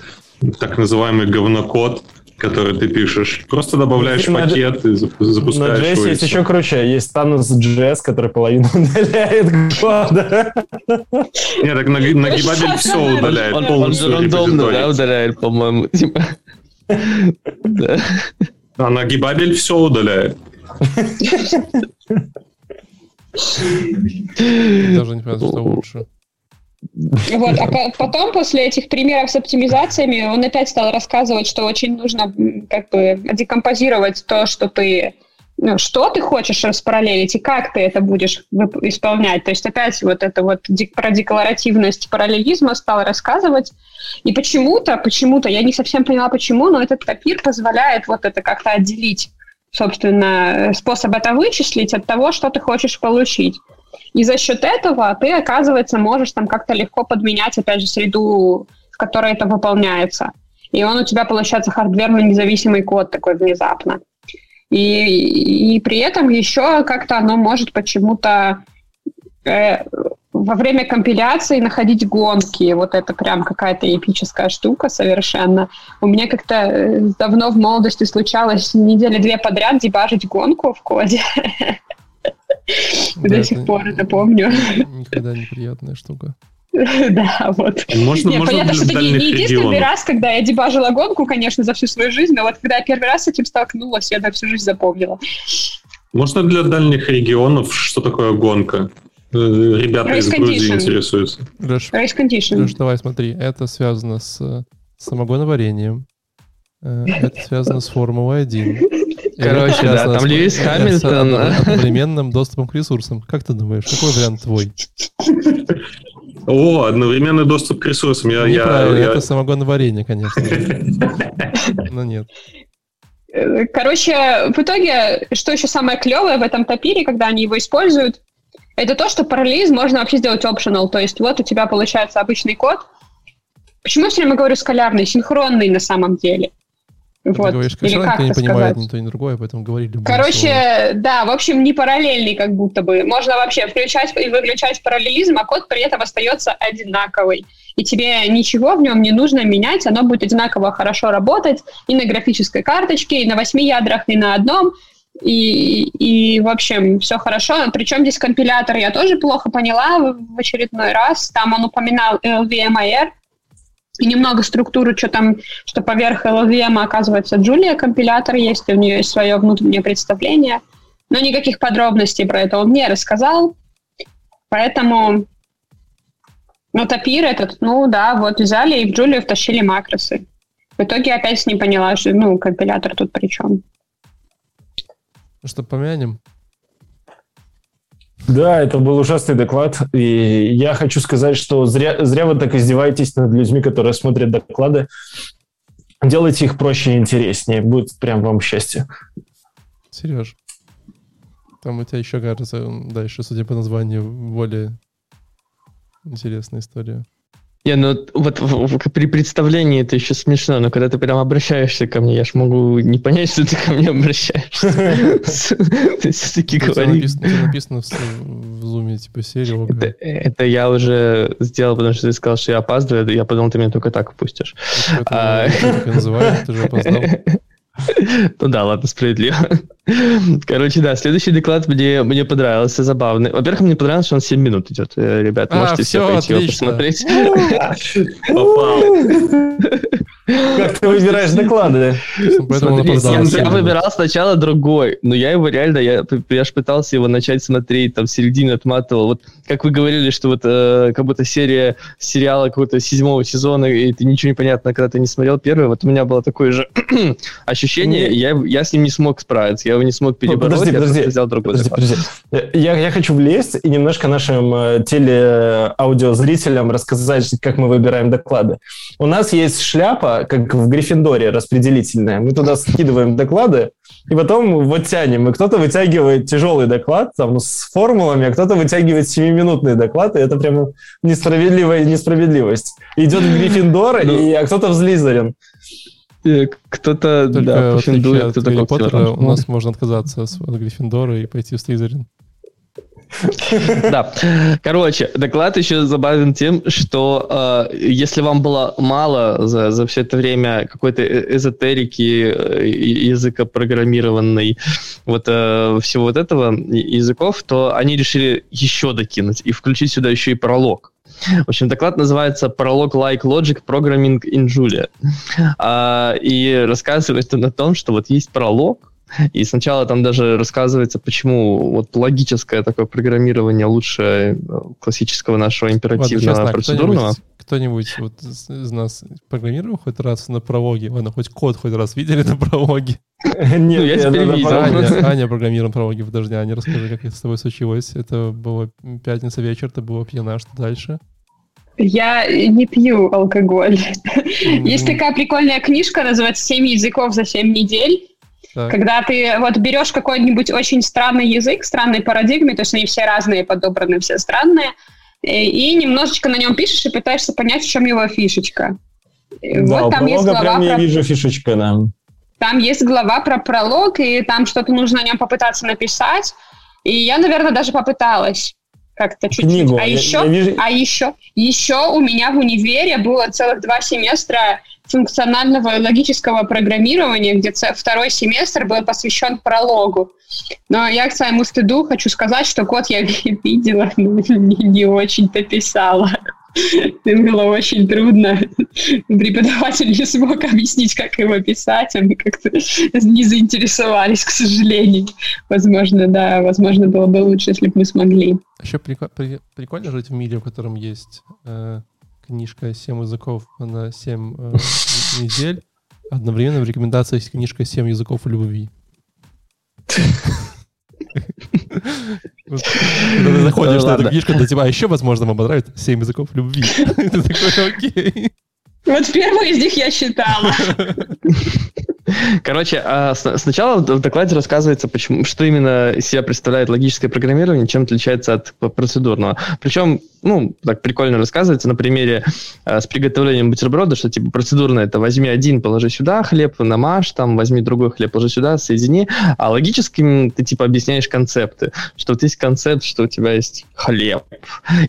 так называемый говнокод, который ты пишешь. Просто добавляешь на пакет и запускаешь На JS есть еще круче. Есть Thanos JS, который половину удаляет кода. Нет, так нагибабель все удаляет. Он, он же рандомно да, удаляет, по-моему. А нагибабель все удаляет. Даже не понимаю, что лучше. Вот, а потом, после этих примеров с оптимизациями, он опять стал рассказывать, что очень нужно как бы декомпозировать то, что ты ну, что ты хочешь распараллелить и как ты это будешь исполнять. То есть опять вот это вот про декларативность параллелизма стал рассказывать. И почему-то, почему-то, я не совсем поняла почему, но этот топир позволяет вот это как-то отделить, собственно, способ это вычислить от того, что ты хочешь получить. И за счет этого ты, оказывается, можешь там как-то легко подменять, опять же, среду, в которой это выполняется. И он у тебя, получается, хардверно независимый код такой внезапно. И, и при этом еще как-то оно может почему-то э, во время компиляции находить гонки. Вот это прям какая-то эпическая штука совершенно. У меня как-то э, давно в молодости случалось недели две подряд дебажить гонку в коде. До сих пор это помню. Никогда неприятная штука. Да, вот. Можно, не, можно понятно, что это не, не единственный раз, когда я дебажила гонку, конечно, за всю свою жизнь, но вот когда я первый раз с этим столкнулась, я на всю жизнь запомнила. Можно для дальних регионов, что такое гонка? Э, ребята Race из Грузии condition. интересуются. Race condition. Леш, давай смотри, это связано с самогоноварением, э, это связано с Формулой-1, Короче, да, там Льюис Хамилтон. Одновременным доступом к ресурсам. Как ты думаешь, какой вариант твой? О, одновременный доступ к ресурсам. Я, я, я... это самогоноварение, конечно. Но нет. Короче, в итоге, что еще самое клевое в этом топире, когда они его используют, это то, что параллелизм можно вообще сделать optional. То есть вот у тебя получается обычный код. Почему я все время говорю скалярный? Синхронный на самом деле. Вот. Ты говоришь, Или как не понимает ни то, ни другое, поэтому говори Короче, слово. да, в общем, не параллельный как будто бы. Можно вообще включать и выключать параллелизм, а код при этом остается одинаковый. И тебе ничего в нем не нужно менять, оно будет одинаково хорошо работать и на графической карточке, и на восьми ядрах, и на одном. И, и, в общем, все хорошо. Причем здесь компилятор я тоже плохо поняла в очередной раз. Там он упоминал LVMIR, и немного структуры, что там, что поверх LLVM оказывается Джулия компилятор есть, и у нее есть свое внутреннее представление. Но никаких подробностей про это он не рассказал. Поэтому Ну, топир этот, ну да, вот взяли и в Джулию втащили макросы. В итоге опять не поняла, что, ну, компилятор тут при чем. Что, помянем? Да, это был ужасный доклад, и я хочу сказать, что зря, зря вы так издеваетесь над людьми, которые смотрят доклады. Делайте их проще и интереснее, будет прям вам счастье. Сереж, там у тебя еще, кажется, дальше, судя по названию, более интересная история. Не, ну вот при представлении это еще смешно, но когда ты прям обращаешься ко мне, я ж могу не понять, что ты ко мне обращаешься. Ты все-таки говоришь. написано в зуме, типа, серия. Это я уже сделал, потому что ты сказал, что я опаздываю, я подумал, ты меня только так пустишь. А, называют, ты же опоздал. Ну да, ладно, справедливо. Короче, да, следующий доклад мне, мне понравился, забавный. Во-первых, мне понравилось, что он 7 минут идет. Э, ребят, а, можете все, пойти его посмотреть. Попал. Как ты выбираешь доклады? я, выбирал сначала другой, но я его реально, я, я ж пытался его начать смотреть, там, середину отматывал. Вот, как вы говорили, что вот э, как будто серия сериала какого-то седьмого сезона, и ты ничего не понятно, когда ты не смотрел первый, вот у меня было такое же ощущение, я, я с ним не смог справиться, я его не смог ну, перебороть, подожди, я подожди, взял другой подожди, подожди. Я, я хочу влезть и немножко нашим э, телеаудиозрителям рассказать, как мы выбираем доклады. У нас есть шляпа, как в Гриффиндоре распределительная. Мы туда скидываем доклады, и потом вот тянем. И кто-то вытягивает тяжелый доклад там, с формулами, а кто-то вытягивает 7-минутный доклад, и это прям несправедливая несправедливость. Идет в Гриффиндор, ну, и, а кто-то в Слизерин. Э, кто-то, да, претендует, кто-то Поттера, у нас можно отказаться от Гриффиндора и пойти в Слизерин. Да. Короче, доклад еще забавен тем, что э, если вам было мало за, за все это время какой-то э, эзотерики, э, языка программированной, вот э, всего вот этого языков, то они решили еще докинуть и включить сюда еще и пролог. В общем, доклад называется «Пролог Like Logic Programming in Julia». А, и рассказывает он о том, что вот есть пролог, и сначала там даже рассказывается, почему вот логическое такое программирование лучше э, классического нашего императивного Ладно, процедурного. Кто-нибудь, кто вот из нас программировал хоть раз на прологе? Ладно, хоть код хоть раз видели на прологе? Нет, ну, я теперь видел. Аня, программировала прологи. Подожди, Аня, расскажи, как это с тобой случилось. Это было пятница вечер, ты была пьяна, что дальше? Я не пью алкоголь. Есть такая прикольная книжка, называется «Семь языков за семь недель». Так. Когда ты вот берешь какой-нибудь очень странный язык, странной парадигме, то есть они все разные, подобраны все странные, и немножечко на нем пишешь и пытаешься понять, в чем его фишечка. Да, вот там есть глава прям про... я вижу фишечка, да. Там есть глава про пролог, и там что-то нужно на нем попытаться написать. И я, наверное, даже попыталась как-то чуть-чуть. Книгу. А еще, я вижу... а еще, еще у меня в универе было целых два семестра функционального и логического программирования, где второй семестр был посвящен прологу. Но я к своему стыду хочу сказать, что код я видела, но не, не очень-то писала. Это было очень трудно. Преподаватель не смог объяснить, как его писать, а мы как-то не заинтересовались, к сожалению. Возможно, да, возможно, было бы лучше, если бы мы смогли. Еще прикольно жить в мире, в котором есть э, книжка «Семь языков» на 7 э, недель. Одновременно в рекомендациях есть книжка «Семь языков любви». Когда ты заходишь на эту книжку, то тебя еще, возможно, вам понравится «Семь языков любви». Ты такой, окей. Вот первый из них я читала. Короче, а сначала в докладе рассказывается, почему, что именно из себя представляет логическое программирование, чем отличается от процедурного. Причем, ну, так прикольно рассказывается на примере э, с приготовлением бутерброда, что типа процедурное это возьми один, положи сюда хлеб, намажь, там возьми другой хлеб, положи сюда, соедини. А логическим ты типа объясняешь концепты, что вот есть концепт, что у тебя есть хлеб,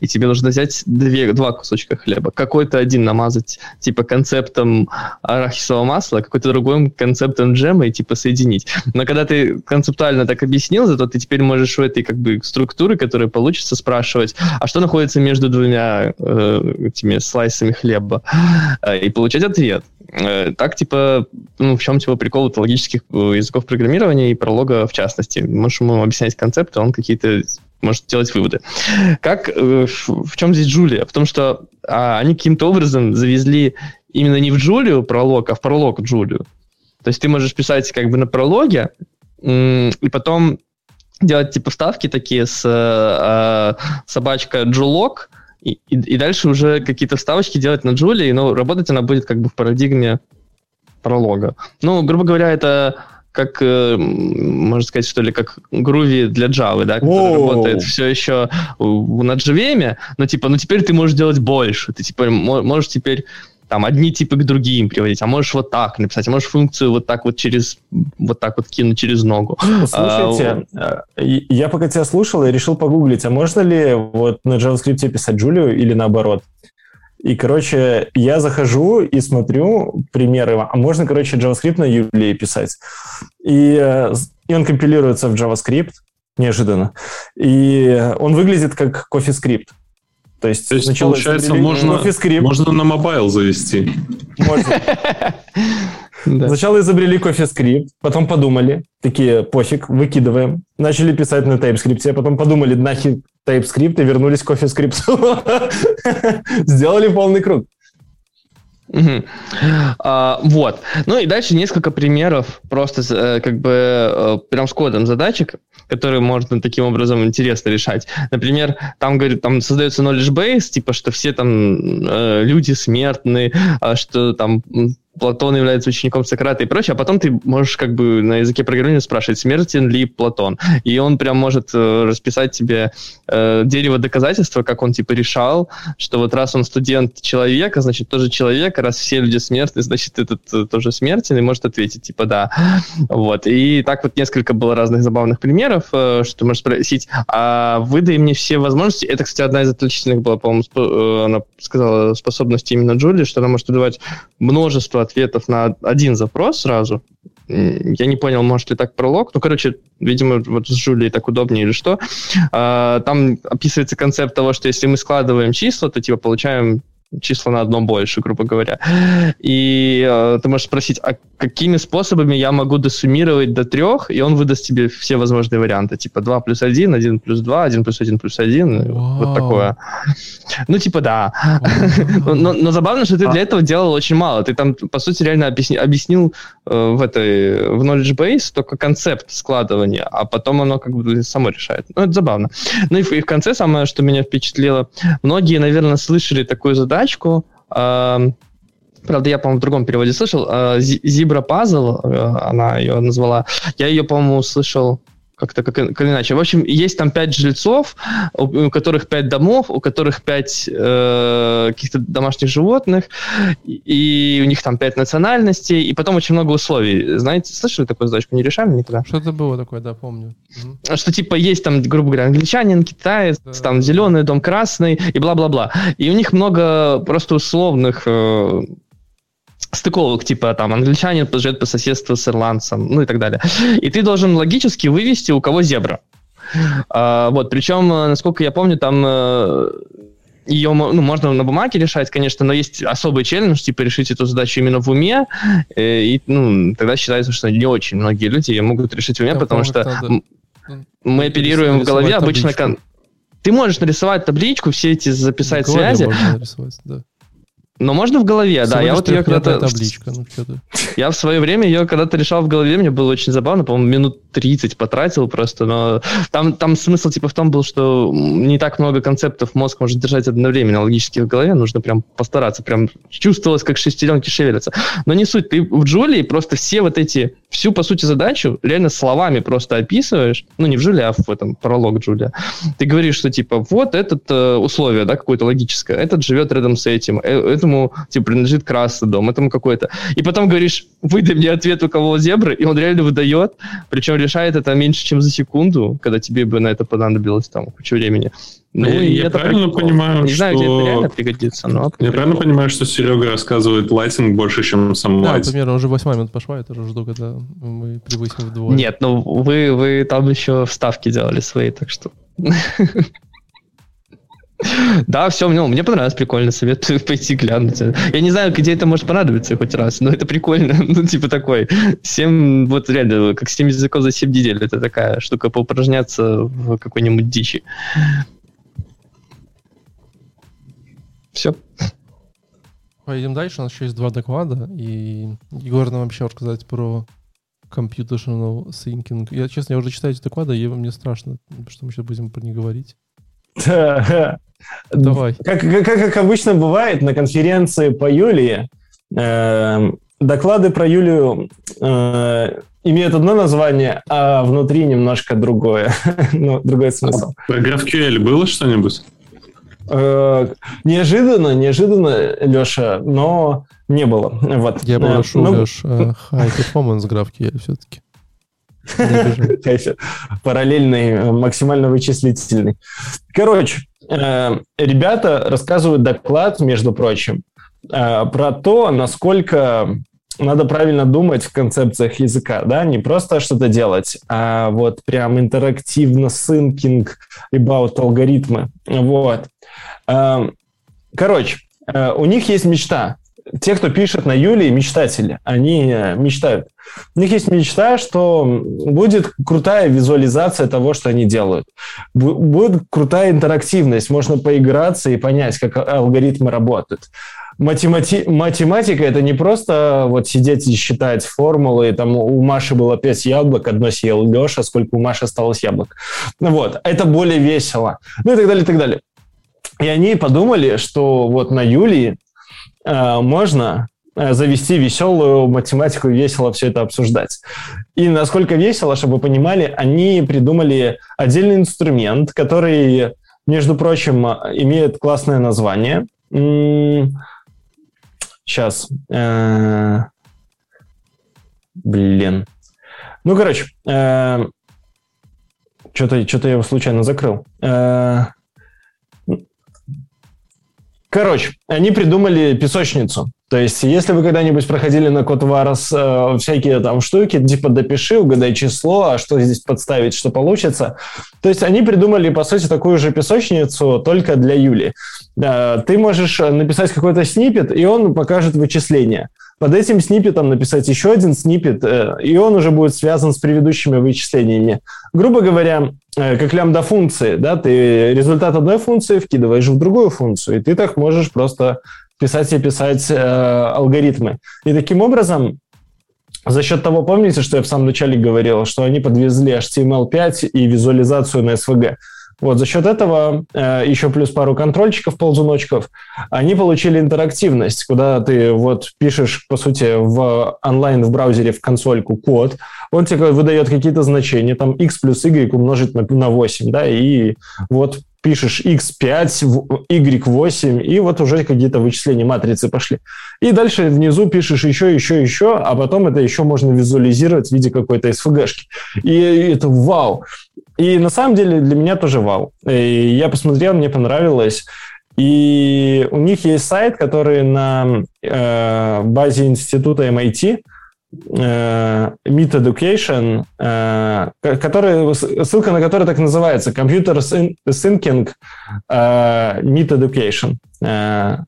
и тебе нужно взять две, два кусочка хлеба, какой-то один намазать типа концептом арахисового масла, какой-то другой концептом джема и типа соединить. Но когда ты концептуально так объяснил, зато ты теперь можешь у этой как бы структуры, которая получится, спрашивать, а что находится между двумя э, этими слайсами хлеба? Э, и получать ответ. Э, так, типа, ну, в чем типа прикол логических э, языков программирования и пролога в частности. Можешь ему объяснять концепты, он какие-то может делать выводы. Как, в чем здесь Джулия? Потому что а, они каким-то образом завезли именно не в Джулию пролог, а в пролог Джулию. То есть ты можешь писать как бы на прологе, и потом делать типа вставки такие с э, собачка Джулок, и, и, и дальше уже какие-то вставочки делать на Джулии, но работать она будет как бы в парадигме пролога. Ну, грубо говоря, это как, э, можно сказать, что ли, как груви для Java, да, который Воу. работает все еще на JVM, но типа, ну теперь ты можешь делать больше, ты типа можешь теперь там одни типы к другим приводить, а можешь вот так написать, а можешь функцию вот так вот через вот так вот кинуть через ногу. Слушайте, а, я пока тебя слушал, я решил погуглить, а можно ли вот на JavaScript писать Джулию или наоборот? И, короче, я захожу и смотрю примеры. А можно, короче, JavaScript на Юлии писать. И, э, и он компилируется в JavaScript, неожиданно. И он выглядит как CoffeeScript. То есть, То есть получается, можно, можно на mobile завести. Можно. Да. Сначала изобрели CoffeeScript, потом подумали, такие, пофиг, выкидываем. Начали писать на TypeScript, а потом подумали, нахер TypeScript и вернулись к CoffeeScript. Сделали полный круг. Угу. А, вот. Ну и дальше несколько примеров просто э, как бы э, прям с кодом задачек, которые можно таким образом интересно решать. Например, там говорит, там создается knowledge base, типа что все там э, люди смертны, а что там Платон является учеником Сократа и прочее, а потом ты можешь как бы на языке программирования спрашивать, смертен ли Платон. И он прям может э, расписать тебе э, дерево доказательства, как он типа решал, что вот раз он студент человека, значит тоже человек, а раз все люди смертны, значит этот э, тоже смертен, и может ответить типа да. Вот. И так вот несколько было разных забавных примеров, э, что ты можешь спросить, а выдай мне все возможности. Это, кстати, одна из отличительных была, по-моему, э, она сказала способности именно Джули, что она может выдавать множество ответов на один запрос сразу. Я не понял, может ли так пролог. Ну, короче, видимо, вот с Жулей так удобнее или что. А, там описывается концепт того, что если мы складываем числа, то типа получаем числа на одно больше, грубо говоря. И э, ты можешь спросить, а какими способами я могу досуммировать до трех, и он выдаст тебе все возможные варианты, типа 2 плюс 1, 1 плюс 2, 1 плюс 1 плюс 1, Вау. вот такое. Ну, типа, да. но, но забавно, что ты для этого делал очень мало. Ты там, по сути, реально объясни, объяснил э, в этой, в knowledge base только концепт складывания, а потом оно как бы само решает. Ну, это забавно. Ну, и в, и в конце самое, что меня впечатлило, многие, наверное, слышали такую задачку, э, Правда, я, по-моему, в другом переводе слышал. Зибра Пазл, она ее назвала. Я ее, по-моему, слышал как-то как, как иначе. В общем, есть там пять жильцов, у, у которых пять домов, у которых пять э, каких-то домашних животных, и, и у них там пять национальностей, и потом очень много условий. Знаете, слышали такую задачку? Не решаем никогда? Что-то было такое, да, помню. Что типа есть там, грубо говоря, англичанин, китаец, да. там зеленый дом, красный, и бла-бла-бла. И у них много просто условных э, стыковок, типа там англичанин живет по соседству с ирландцем, ну и так далее. И ты должен логически вывести, у кого зебра. А, вот, причем, э, насколько я помню, там э, ее ну, можно на бумаге решать, конечно, но есть особый челлендж, типа решить эту задачу именно в уме, э, и ну, тогда считается, что не очень многие люди ее могут решить в уме, я потому что надо... мы оперируем в голове обычно... Кон... Ты можешь нарисовать табличку, все эти записать связи. Можно нарисовать, да. Но можно в голове, Всего да. Я вот ее когда-то... табличка, ну. Я в свое время ее когда-то решал в голове, мне было очень забавно, по-моему, минут 30 потратил просто, но там, там смысл типа в том был, что не так много концептов мозг может держать одновременно логически в голове, нужно прям постараться, прям чувствовалось, как шестеренки шевелятся. Но не суть, ты в Джулии просто все вот эти, всю, по сути, задачу реально словами просто описываешь, ну не в Джулии, а в этом пролог Джулия. Ты говоришь, что типа вот это э, условие, да, какое-то логическое, этот живет рядом с этим, э, этому типа принадлежит красный дом, этому какой-то. И потом говоришь, выдай мне ответ, у кого зебры, и он реально выдает, причем решает это меньше, чем за секунду, когда тебе бы на это понадобилось там кучу времени. Ну, и я правильно прикол. понимаю, Не что... знаю, где это реально пригодится, но... Я прикол. правильно понимаю, что Серега рассказывает лайтинг больше, чем сам да, лайтинг? примерно, уже 8 минут пошла, я тоже жду, когда мы превысим вдвое. Нет, ну вы, вы там еще вставки делали свои, так что... Да, все, ну, мне понравилось, прикольно, советую пойти глянуть. Я не знаю, где это может понадобиться хоть раз, но это прикольно. Ну, типа такой, 7, вот реально, как 7 языков за 7 недель, это такая штука поупражняться в какой-нибудь дичи. Все. Пойдем дальше, у нас еще есть два доклада, и Егор нам вообще рассказать про computational thinking. Я, честно, я уже читаю эти доклады, и мне страшно, что мы сейчас будем про них говорить. Давай. Как, как, как обычно бывает на конференции по Юлии, э, доклады про Юлию э, имеют одно название, а внутри немножко другое. ну, другой смысл. А про GraphQL было что-нибудь? Э, неожиданно, неожиданно, Леша, но не было. Вот. Я попрошу, ну, Леш, э, high performance GraphQL все-таки. Параллельный, э, максимально вычислительный. Короче, э, ребята рассказывают доклад, между прочим, э, про то, насколько надо правильно думать в концепциях языка, да, не просто что-то делать, а вот прям интерактивно синкинг, about алгоритмы, вот. Короче, у них есть мечта, те, кто пишет на Юлии, мечтатели, они э, мечтают. У них есть мечта, что будет крутая визуализация того, что они делают. Будет крутая интерактивность, можно поиграться и понять, как алгоритмы работают. Математи... Математика – это не просто вот сидеть и считать формулы, там у Маши было пять яблок, одно съел Леша, сколько у Маши осталось яблок. Вот, это более весело. Ну и так далее, и так далее. И они подумали, что вот на Юлии Э, можно э, завести веселую математику и весело все это обсуждать. И насколько весело, чтобы вы понимали, они придумали отдельный инструмент, который, между прочим, имеет классное название. Сейчас. Э, блин. Ну, короче, что-то что я его случайно закрыл. Короче, они придумали песочницу. То есть, если вы когда-нибудь проходили на код Варос э, всякие там штуки, типа допиши, угадай число, а что здесь подставить, что получится. То есть, они придумали, по сути, такую же песочницу только для Юли. Э, ты можешь написать какой-то снипет, и он покажет вычисления под этим сниппетом написать еще один сниппет, э, и он уже будет связан с предыдущими вычислениями. Грубо говоря, э, как лямбда-функции, да, ты результат одной функции вкидываешь в другую функцию, и ты так можешь просто писать и писать э, алгоритмы. И таким образом за счет того, помните, что я в самом начале говорил, что они подвезли HTML5 и визуализацию на SVG. Вот за счет этого, э, еще плюс пару контрольчиков, ползуночков, они получили интерактивность, куда ты вот пишешь, по сути, в онлайн в браузере в консольку код, он тебе выдает какие-то значения, там x плюс y умножить на, на 8, да, и вот пишешь x5, y8, и вот уже какие-то вычисления матрицы пошли. И дальше внизу пишешь еще, еще, еще, а потом это еще можно визуализировать в виде какой-то SVG-шки. И это вау! И на самом деле для меня тоже вау. И я посмотрел, мне понравилось. И у них есть сайт, который на э, базе института MIT, э, Meet Education, э, который, ссылка на который так называется, Computer Thinking э, Meet Education. Э,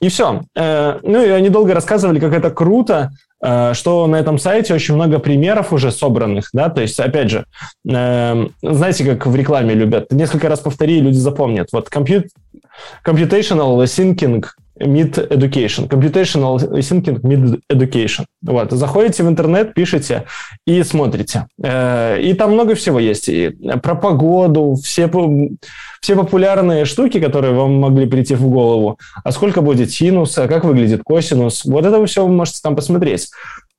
и все. Э, ну и они долго рассказывали, как это круто, Э, что на этом сайте очень много примеров уже собранных, да, то есть, опять же, э, знаете, как в рекламе любят, несколько раз повтори, и люди запомнят. Вот comput computational thinking Mid Education. Computational Thinking Mid Education. Вот. Заходите в интернет, пишите и смотрите. Э, и там много всего есть. И про погоду, все, все популярные штуки, которые вам могли прийти в голову. А сколько будет синус, а как выглядит косинус. Вот это вы можете там посмотреть.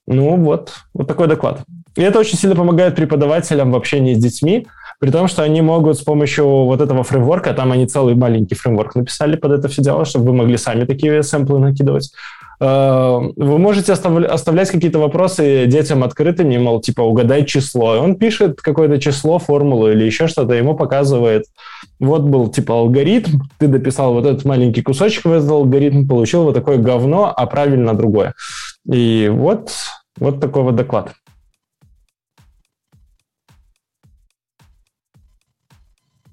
Ну вот, вот такой доклад. И это очень сильно помогает преподавателям в общении с детьми, при том, что они могут с помощью вот этого фреймворка, там они целый маленький фреймворк написали под это все дело, чтобы вы могли сами такие сэмплы накидывать. Э, вы можете оставлять какие-то вопросы детям открытыми, мол, типа, угадай число. И он пишет какое-то число, формулу или еще что-то, ему показывает. Вот был, типа, алгоритм, ты дописал вот этот маленький кусочек в этот алгоритм, получил вот такое говно, а правильно другое. И вот, вот такой вот доклад.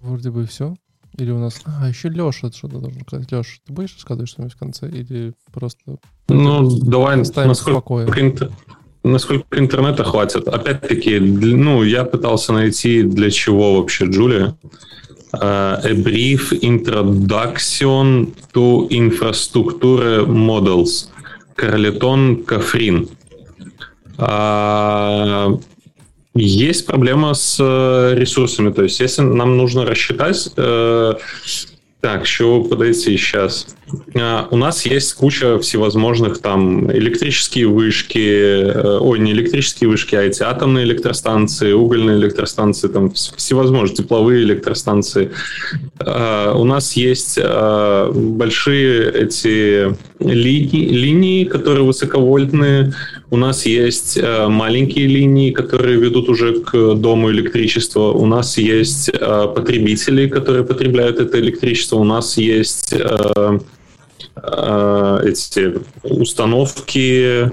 Вроде бы все. Или у нас... А, еще Леша что-то должен сказать. Леш, ты будешь рассказывать что-нибудь в конце? Или просто... Ну, давай, насколько, интер... насколько интернета хватит. Опять-таки, ну, я пытался найти, для чего вообще Джулия. Uh, a brief introduction to infrastructure models. Карлетон Кафрин. Uh, есть проблема с э, ресурсами. То есть, если нам нужно рассчитать... Э, так, еще подойти сейчас. А, у нас есть куча всевозможных там электрические вышки, э, ой, не электрические вышки, а эти атомные электростанции, угольные электростанции, там всевозможные тепловые электростанции. А, у нас есть а, большие эти линии, линии, которые высоковольтные. У нас есть маленькие линии, которые ведут уже к дому электричества. У нас есть потребители, которые потребляют это электричество. У нас есть Э, эти установки,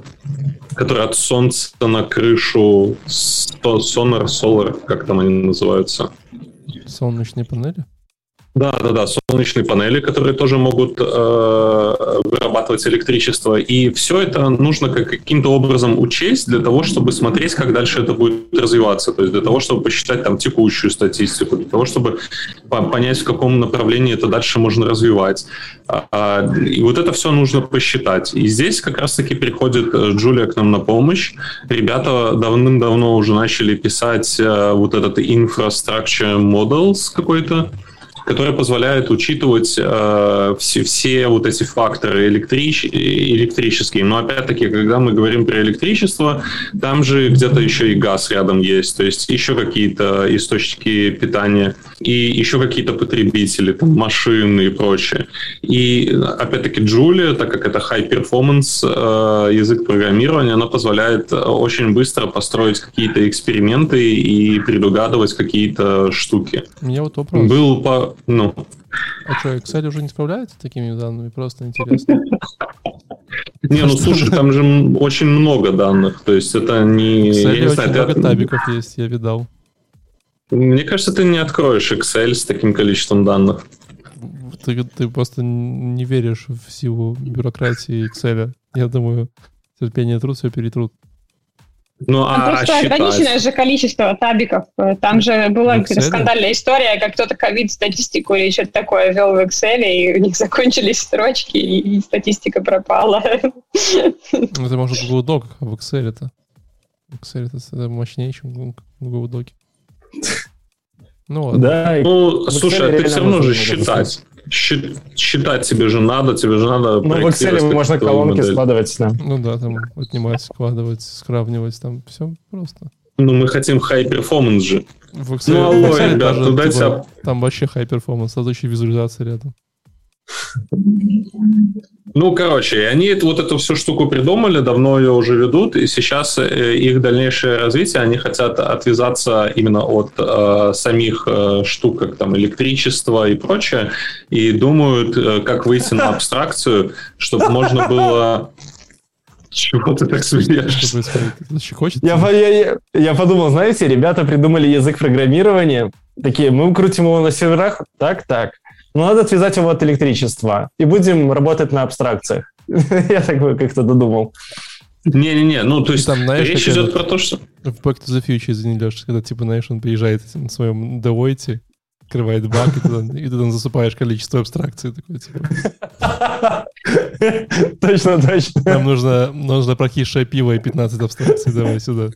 которые от солнца на крышу, Sonar, Solar, как там они называются? Солнечные панели? Да, да, да, солнечные панели, которые тоже могут э, вырабатывать электричество. И все это нужно каким-то образом учесть для того, чтобы смотреть, как дальше это будет развиваться. То есть для того, чтобы посчитать там текущую статистику, для того, чтобы понять, в каком направлении это дальше можно развивать. А, и вот это все нужно посчитать. И здесь как раз-таки приходит э, Джулия к нам на помощь. Ребята давным-давно уже начали писать э, вот этот infrastructure models какой-то, которая позволяет учитывать э, все, все вот эти факторы электрич, электрические. Но опять-таки, когда мы говорим про электричество, там же где-то еще и газ рядом есть, то есть еще какие-то источники питания и еще какие-то потребители, там, машины и прочее. И опять-таки Julia, так как это high performance э, язык программирования, она позволяет очень быстро построить какие-то эксперименты и предугадывать какие-то штуки. У меня вот вопрос. Был по ну. А что, Excel уже не справляется с такими данными? Просто интересно. Не, ну слушай, там же очень много данных, то есть это не... Excel очень много табиков есть, я видал. Мне кажется, ты не откроешь Excel с таким количеством данных. Ты, ты просто не веришь в силу бюрократии Excel. Я думаю, терпение труд все перетрут. Ну, а Там просто считать... ограниченное же количество табиков. Там же была скандальная история, как кто-то ковид-статистику или что-то такое вел в Excel, и у них закончились строчки, и статистика пропала. Ну, это может Google Doc, а в Excel это... Excel это мощнее, чем Google Doc. Ну, ладно. Да, ну, слушай, а ты все равно же считать считать тебе же надо, тебе же надо... Ну, в Excel можно колонки модель. складывать, да. Ну да, там отнимать, складывать, сравнивать, там все просто. Ну, мы хотим high performance же. В Excel, ну, алло, ребят, даже, туда типа, там вообще high performance, сразу еще визуализация рядом. Ну, короче, они вот эту всю штуку придумали, давно ее уже ведут, и сейчас э, их дальнейшее развитие, они хотят отвязаться именно от э, самих э, штук, как там электричество и прочее, и думают, э, как выйти на абстракцию, чтобы можно было чего ты так смеешься? Я, я, я подумал, знаете, ребята придумали язык программирования. Такие, мы крутим его на серверах. Так, так. Но надо отвязать его от электричества. И будем работать на абстракциях. Я так как-то додумал. Не-не-не, ну то есть там, знаешь, речь идет про то, что... В Back to the Future, извини, Леша, когда, типа, знаешь, он приезжает на своем Deloitte, открывает бак, и и туда засыпаешь количество абстракций. Такой, типа. Точно, точно. Нам нужно, нужно прокисшее пиво и 15 абстракций, давай сюда.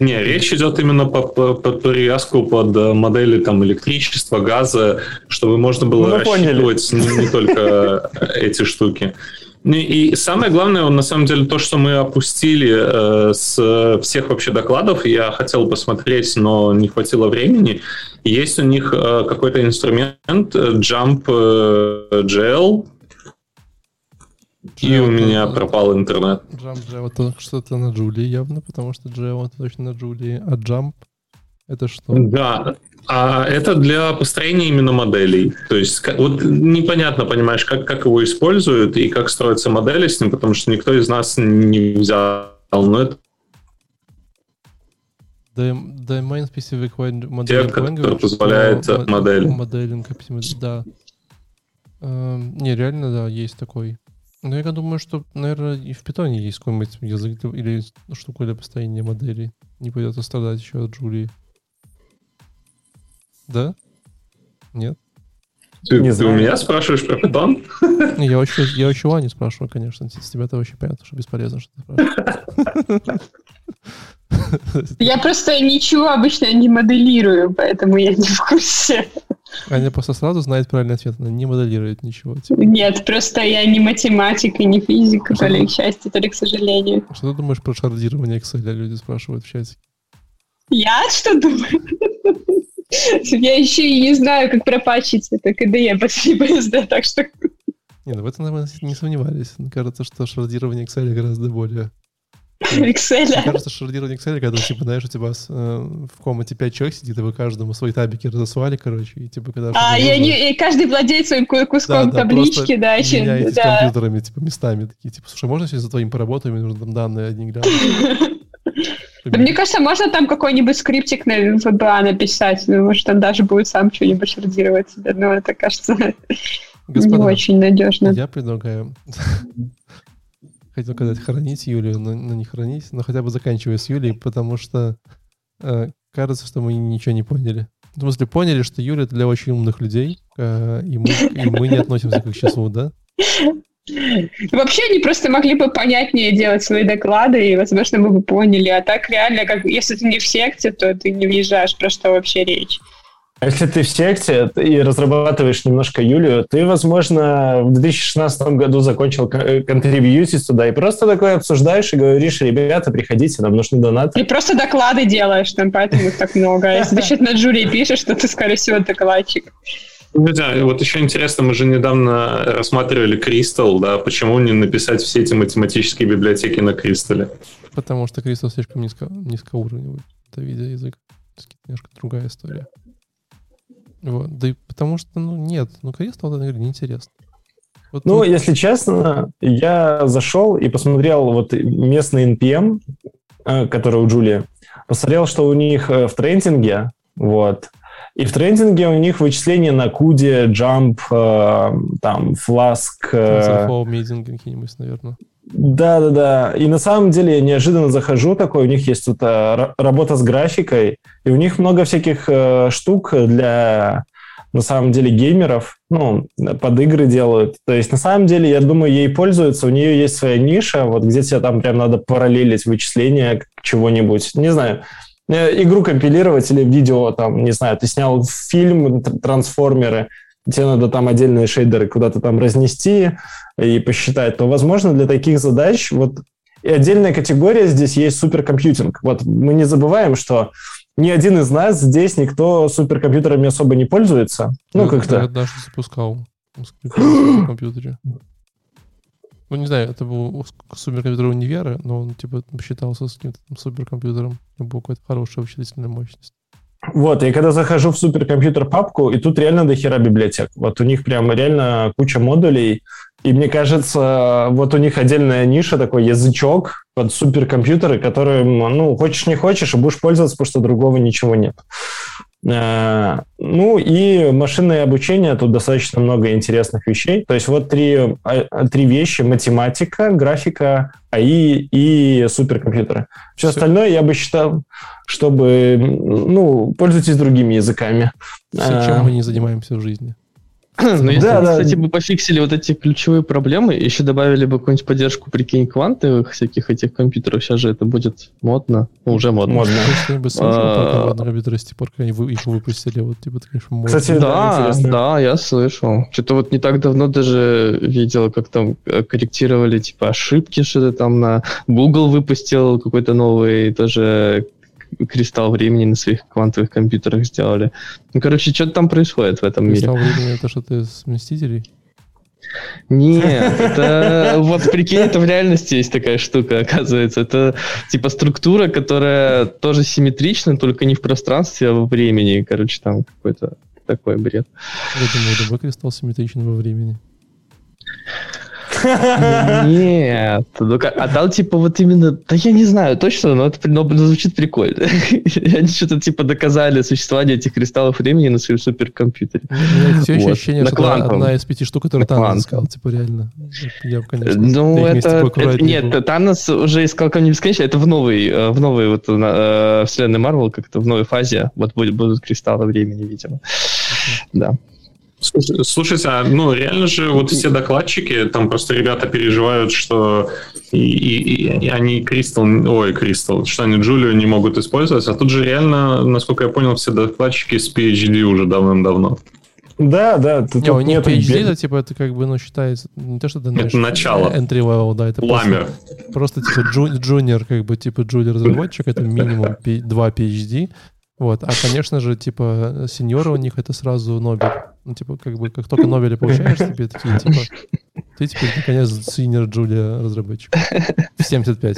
Не, речь идет именно по, по, по привязку под э, модели там электричества, газа, чтобы можно было ну, рассчитывать не, не только эти штуки. Ну и самое главное, на самом деле, то, что мы опустили э, с всех вообще докладов, я хотел посмотреть, но не хватило времени. Есть у них э, какой-то инструмент э, Jump э, GL, и у меня пропал интернет. Jump Java это что-то на Джулии явно, потому что Java точно на Джулии, а Jump это что? Да, а это для построения именно моделей. То есть вот непонятно, понимаешь, как, как его используют и как строятся модели с ним, потому что никто из нас не взял. Но это Domain Specific Modeling который позволяет модель. Моделинг, да. Эм, не, реально, да, есть такой. Но я думаю, что, наверное, и в питоне есть какой-нибудь язык или штука для построения моделей. Не придется страдать еще от Джулии. Да? Нет? Ты, не ты у меня спрашиваешь про питон? Я вообще, я вообще Вани спрашиваю, конечно. С тебя-то вообще понятно, что бесполезно, что ты спрашиваешь. Я просто ничего обычно не моделирую, поэтому я не в курсе. Аня просто сразу знает правильный ответ, она не моделирует ничего. Типа. Нет, просто я не математик и не физик, то ли к счастью, то ли к сожалению. Что ты думаешь про шардирование Excel? Люди спрашивают в чате. Я что думаю? Я еще и не знаю, как пропачить это KDE под FreeBSD, так что... Не, ну в этом мы не сомневались. Мне кажется, что шардирование Excel гораздо более Excel. Мне кажется, шардирование Excel, когда, типа, знаешь, у тебя э, в комнате 5 человек сидит, и вы каждому свои табики разослали, короче, и типа, когда... А, и, они, и каждый владеет своим куском да, таблички, да, еще... Меняетесь да. компьютерами, типа, местами, такие, типа, слушай, можно сейчас за твоим поработаем, мне нужно там данные одни глянуть. Да, мне кажется, можно там какой-нибудь скриптик на VBA написать, ну, может, он даже будет сам что-нибудь шардировать себе, но это, кажется, Господа, не очень надежно. Я предлагаю хотел сказать хранить Юлию, но, но не хранить, но хотя бы заканчивая с Юлией, потому что э, кажется, что мы ничего не поняли. В смысле, поняли, что Юля для очень умных людей, э, и, мы, и мы не относимся к их числу, да? Вообще они просто могли бы понятнее делать свои доклады, и, возможно, мы бы поняли. А так реально, как если ты не в секте, то ты не въезжаешь, про что вообще речь. А если ты в секте и разрабатываешь немножко Юлию, ты, возможно, в 2016 году закончил контрибьютить туда и просто такое обсуждаешь и говоришь, ребята, приходите, нам нужны донаты. И просто доклады делаешь, там поэтому их так много. А если ты что-то на жюри пишешь, то ты, скорее всего, докладчик. Друзья, вот еще интересно, мы же недавно рассматривали Crystal, да, почему не написать все эти математические библиотеки на Crystal? Потому что Crystal слишком низко, низкоуровневый, это видеоязык. Немножко другая история. Вот. Да и потому что, ну, нет, ну, Crystal, это неинтересно. Вот, ну, вот. если честно, я зашел и посмотрел вот местный NPM, э, который у Джулии, посмотрел, что у них э, в трендинге, вот, и в трендинге у них вычисления на куде, jump, э, там. TensorFlow, Amazing какие-нибудь, наверное. Да, да, да. И на самом деле я неожиданно захожу такой, у них есть вот а, работа с графикой, и у них много всяких э, штук для на самом деле геймеров, ну, под игры делают. То есть, на самом деле, я думаю, ей пользуются, у нее есть своя ниша, вот где тебе там прям надо параллелить вычисления чего-нибудь. Не знаю, э, игру компилировать или видео, там, не знаю, ты снял фильм «Трансформеры», тебе надо там отдельные шейдеры куда-то там разнести и посчитать, то, возможно, для таких задач вот и отдельная категория здесь есть суперкомпьютинг. Вот мы не забываем, что ни один из нас здесь никто суперкомпьютерами особо не пользуется. Ну, как-то. Я даже запускал в компьютере. Ну, не знаю, это был суперкомпьютер универа, но он, типа, считался с каким-то суперкомпьютером. У него какая-то хорошая вычислительная мощность. Вот, и когда захожу в суперкомпьютер папку, и тут реально до хера библиотек. Вот у них прям реально куча модулей, и мне кажется, вот у них отдельная ниша, такой язычок под суперкомпьютеры, которым, ну, хочешь не хочешь, и будешь пользоваться, потому что другого ничего нет. Э, ну и машинное обучение, тут достаточно много интересных вещей. То есть вот три, а, три вещи, математика, графика, АИ и суперкомпьютеры. Все, Все остальное я бы считал, чтобы, ну, пользуйтесь другими языками. Все, чем мы не занимаемся в жизни. Ну, если, да, кстати, да. бы пофиксили вот эти ключевые проблемы, еще добавили бы какую-нибудь поддержку, прикинь, квантовых всяких этих компьютеров, сейчас же это будет модно, ну, уже модно. Модно. Что-нибудь слышал про компьютеры с тех пор, как они их выпустили, вот, типа, конечно, модно. Кстати, да, да, да, я слышал. Что-то вот не так давно даже видел, как там э, корректировали, типа, ошибки, что-то там на... Google выпустил какой-то новый тоже кристалл времени на своих квантовых компьютерах сделали. Ну, короче, что-то там происходит в этом кристалл мире. Кристалл времени это что-то из Мстителей? Нет, это вот прикинь, это в реальности есть такая штука, оказывается. Это типа структура, которая тоже симметрична, только не в пространстве, а во времени. Короче, там какой-то такой бред. Я думаю, любой кристалл симметричен во времени. Нет, ну а там типа вот именно, да я не знаю точно, но это но, звучит прикольно. Они что-то типа доказали существование этих кристаллов времени на своем суперкомпьютере. Все еще ощущение, что одна из пяти штук, которые Танос искал, типа реально. Я, конечно, ну это, нет, Танос уже искал Камень Бесконечности, это в новой, э, в новой вот э, вселенной Марвел, как-то в новой фазе, вот будут кристаллы времени, видимо. Да. Слушайте, а ну реально же вот все докладчики, там просто ребята переживают, что и, и, и они Кристал, ой, Кристал, что они Джулию не могут использовать, а тут же реально, насколько я понял, все докладчики с PhD уже давным-давно. Да, да. Тут не, у них PhD, это типа это как бы, ну, считается, не то, что это, знаешь, это начало. Entry level, да, это Ламер. Просто, просто типа джуниор, как бы, типа джуниор разработчик, это минимум 2 PhD, вот, а, конечно же, типа, сеньоры у них это сразу Нобель. Ну, типа, как бы, как только Нобеля получаешь, тебе такие, типа, ты теперь, наконец, синер Джулия разработчик. В 75.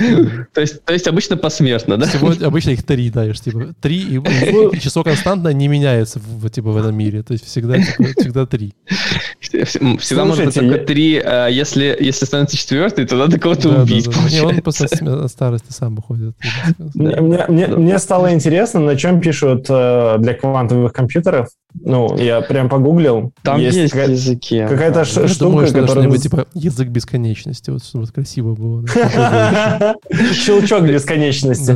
То есть, то есть обычно посмертно, да? Всего, обычно их три даешь, типа, три, и, и число константно не меняется, в, типа, в этом мире. То есть всегда, типа, всегда три. Всегда Слушайте, может быть только три, а если, если становится четвертый, то надо кого-то да, убить, да, да. Не, он от старости сам выходит. Мне, мне, мне стало интересно, на чем пишут э, для квантовых компьютеров ну, я прям погуглил. Там есть, есть какая- языки. Какая-то я штука, думаю, которая... Нибудь, типа язык бесконечности, вот чтобы вот красиво было. Щелчок бесконечности.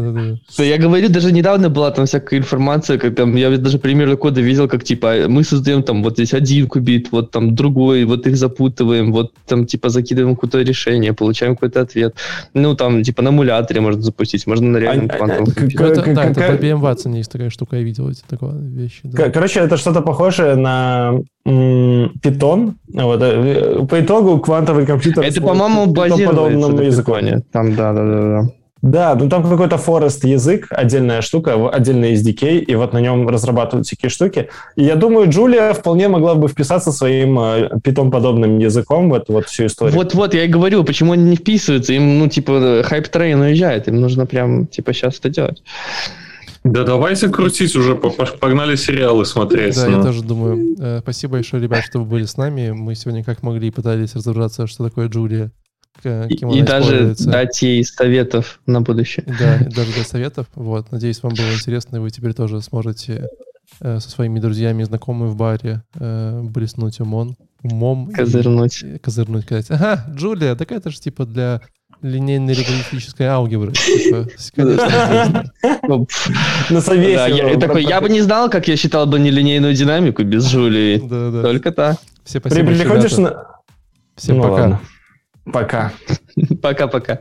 Да, я говорю, даже недавно была там всякая информация, как там, я даже примеры кода видел, как типа мы создаем там вот здесь один кубит, вот там другой, вот их запутываем, вот там типа закидываем какое-то решение, получаем какой-то ответ. Ну, там типа на эмуляторе можно запустить, можно на реальном квантовом компьютере. Да, это в IBM Watson есть такая штука, я видел эти такие вещи. Короче, это что-то похожее на Python. Вот, э, по итогу квантовый компьютер... Это, по-моему, базируется языку. Там, да, да, да, да. Да, ну там какой-то Forest язык, отдельная штука, отдельный SDK, и вот на нем разрабатывают всякие штуки. И я думаю, Джулия вполне могла бы вписаться своим питон-подобным э, языком в эту вот всю историю. Вот-вот, я и говорю, почему они не вписываются, им, ну, типа, hype train уезжает, им нужно прям, типа, сейчас это делать. Да давайте крутить уже, погнали сериалы смотреть. Да, ну. я тоже думаю. Э, спасибо большое, ребят, что вы были с нами. Мы сегодня как могли пытались разобраться, что такое Julia. Кем и даже дать ей советов на будущее. Да, даже дать советов. Вот, надеюсь, вам было интересно, и вы теперь тоже сможете э, со своими друзьями и знакомыми в баре э, блеснуть умом. умом козырнуть. И, козырнуть, сказать, ага, Джулия, так это же типа для линейной логарифмической алгебры. Типа, конечно, ну, На совете. такой, я бы не знал, как я считал бы нелинейную динамику без Жулии. Да, да. Только так. Все спасибо. Приходишь на... Всем ну пока. Пока. Пока-пока.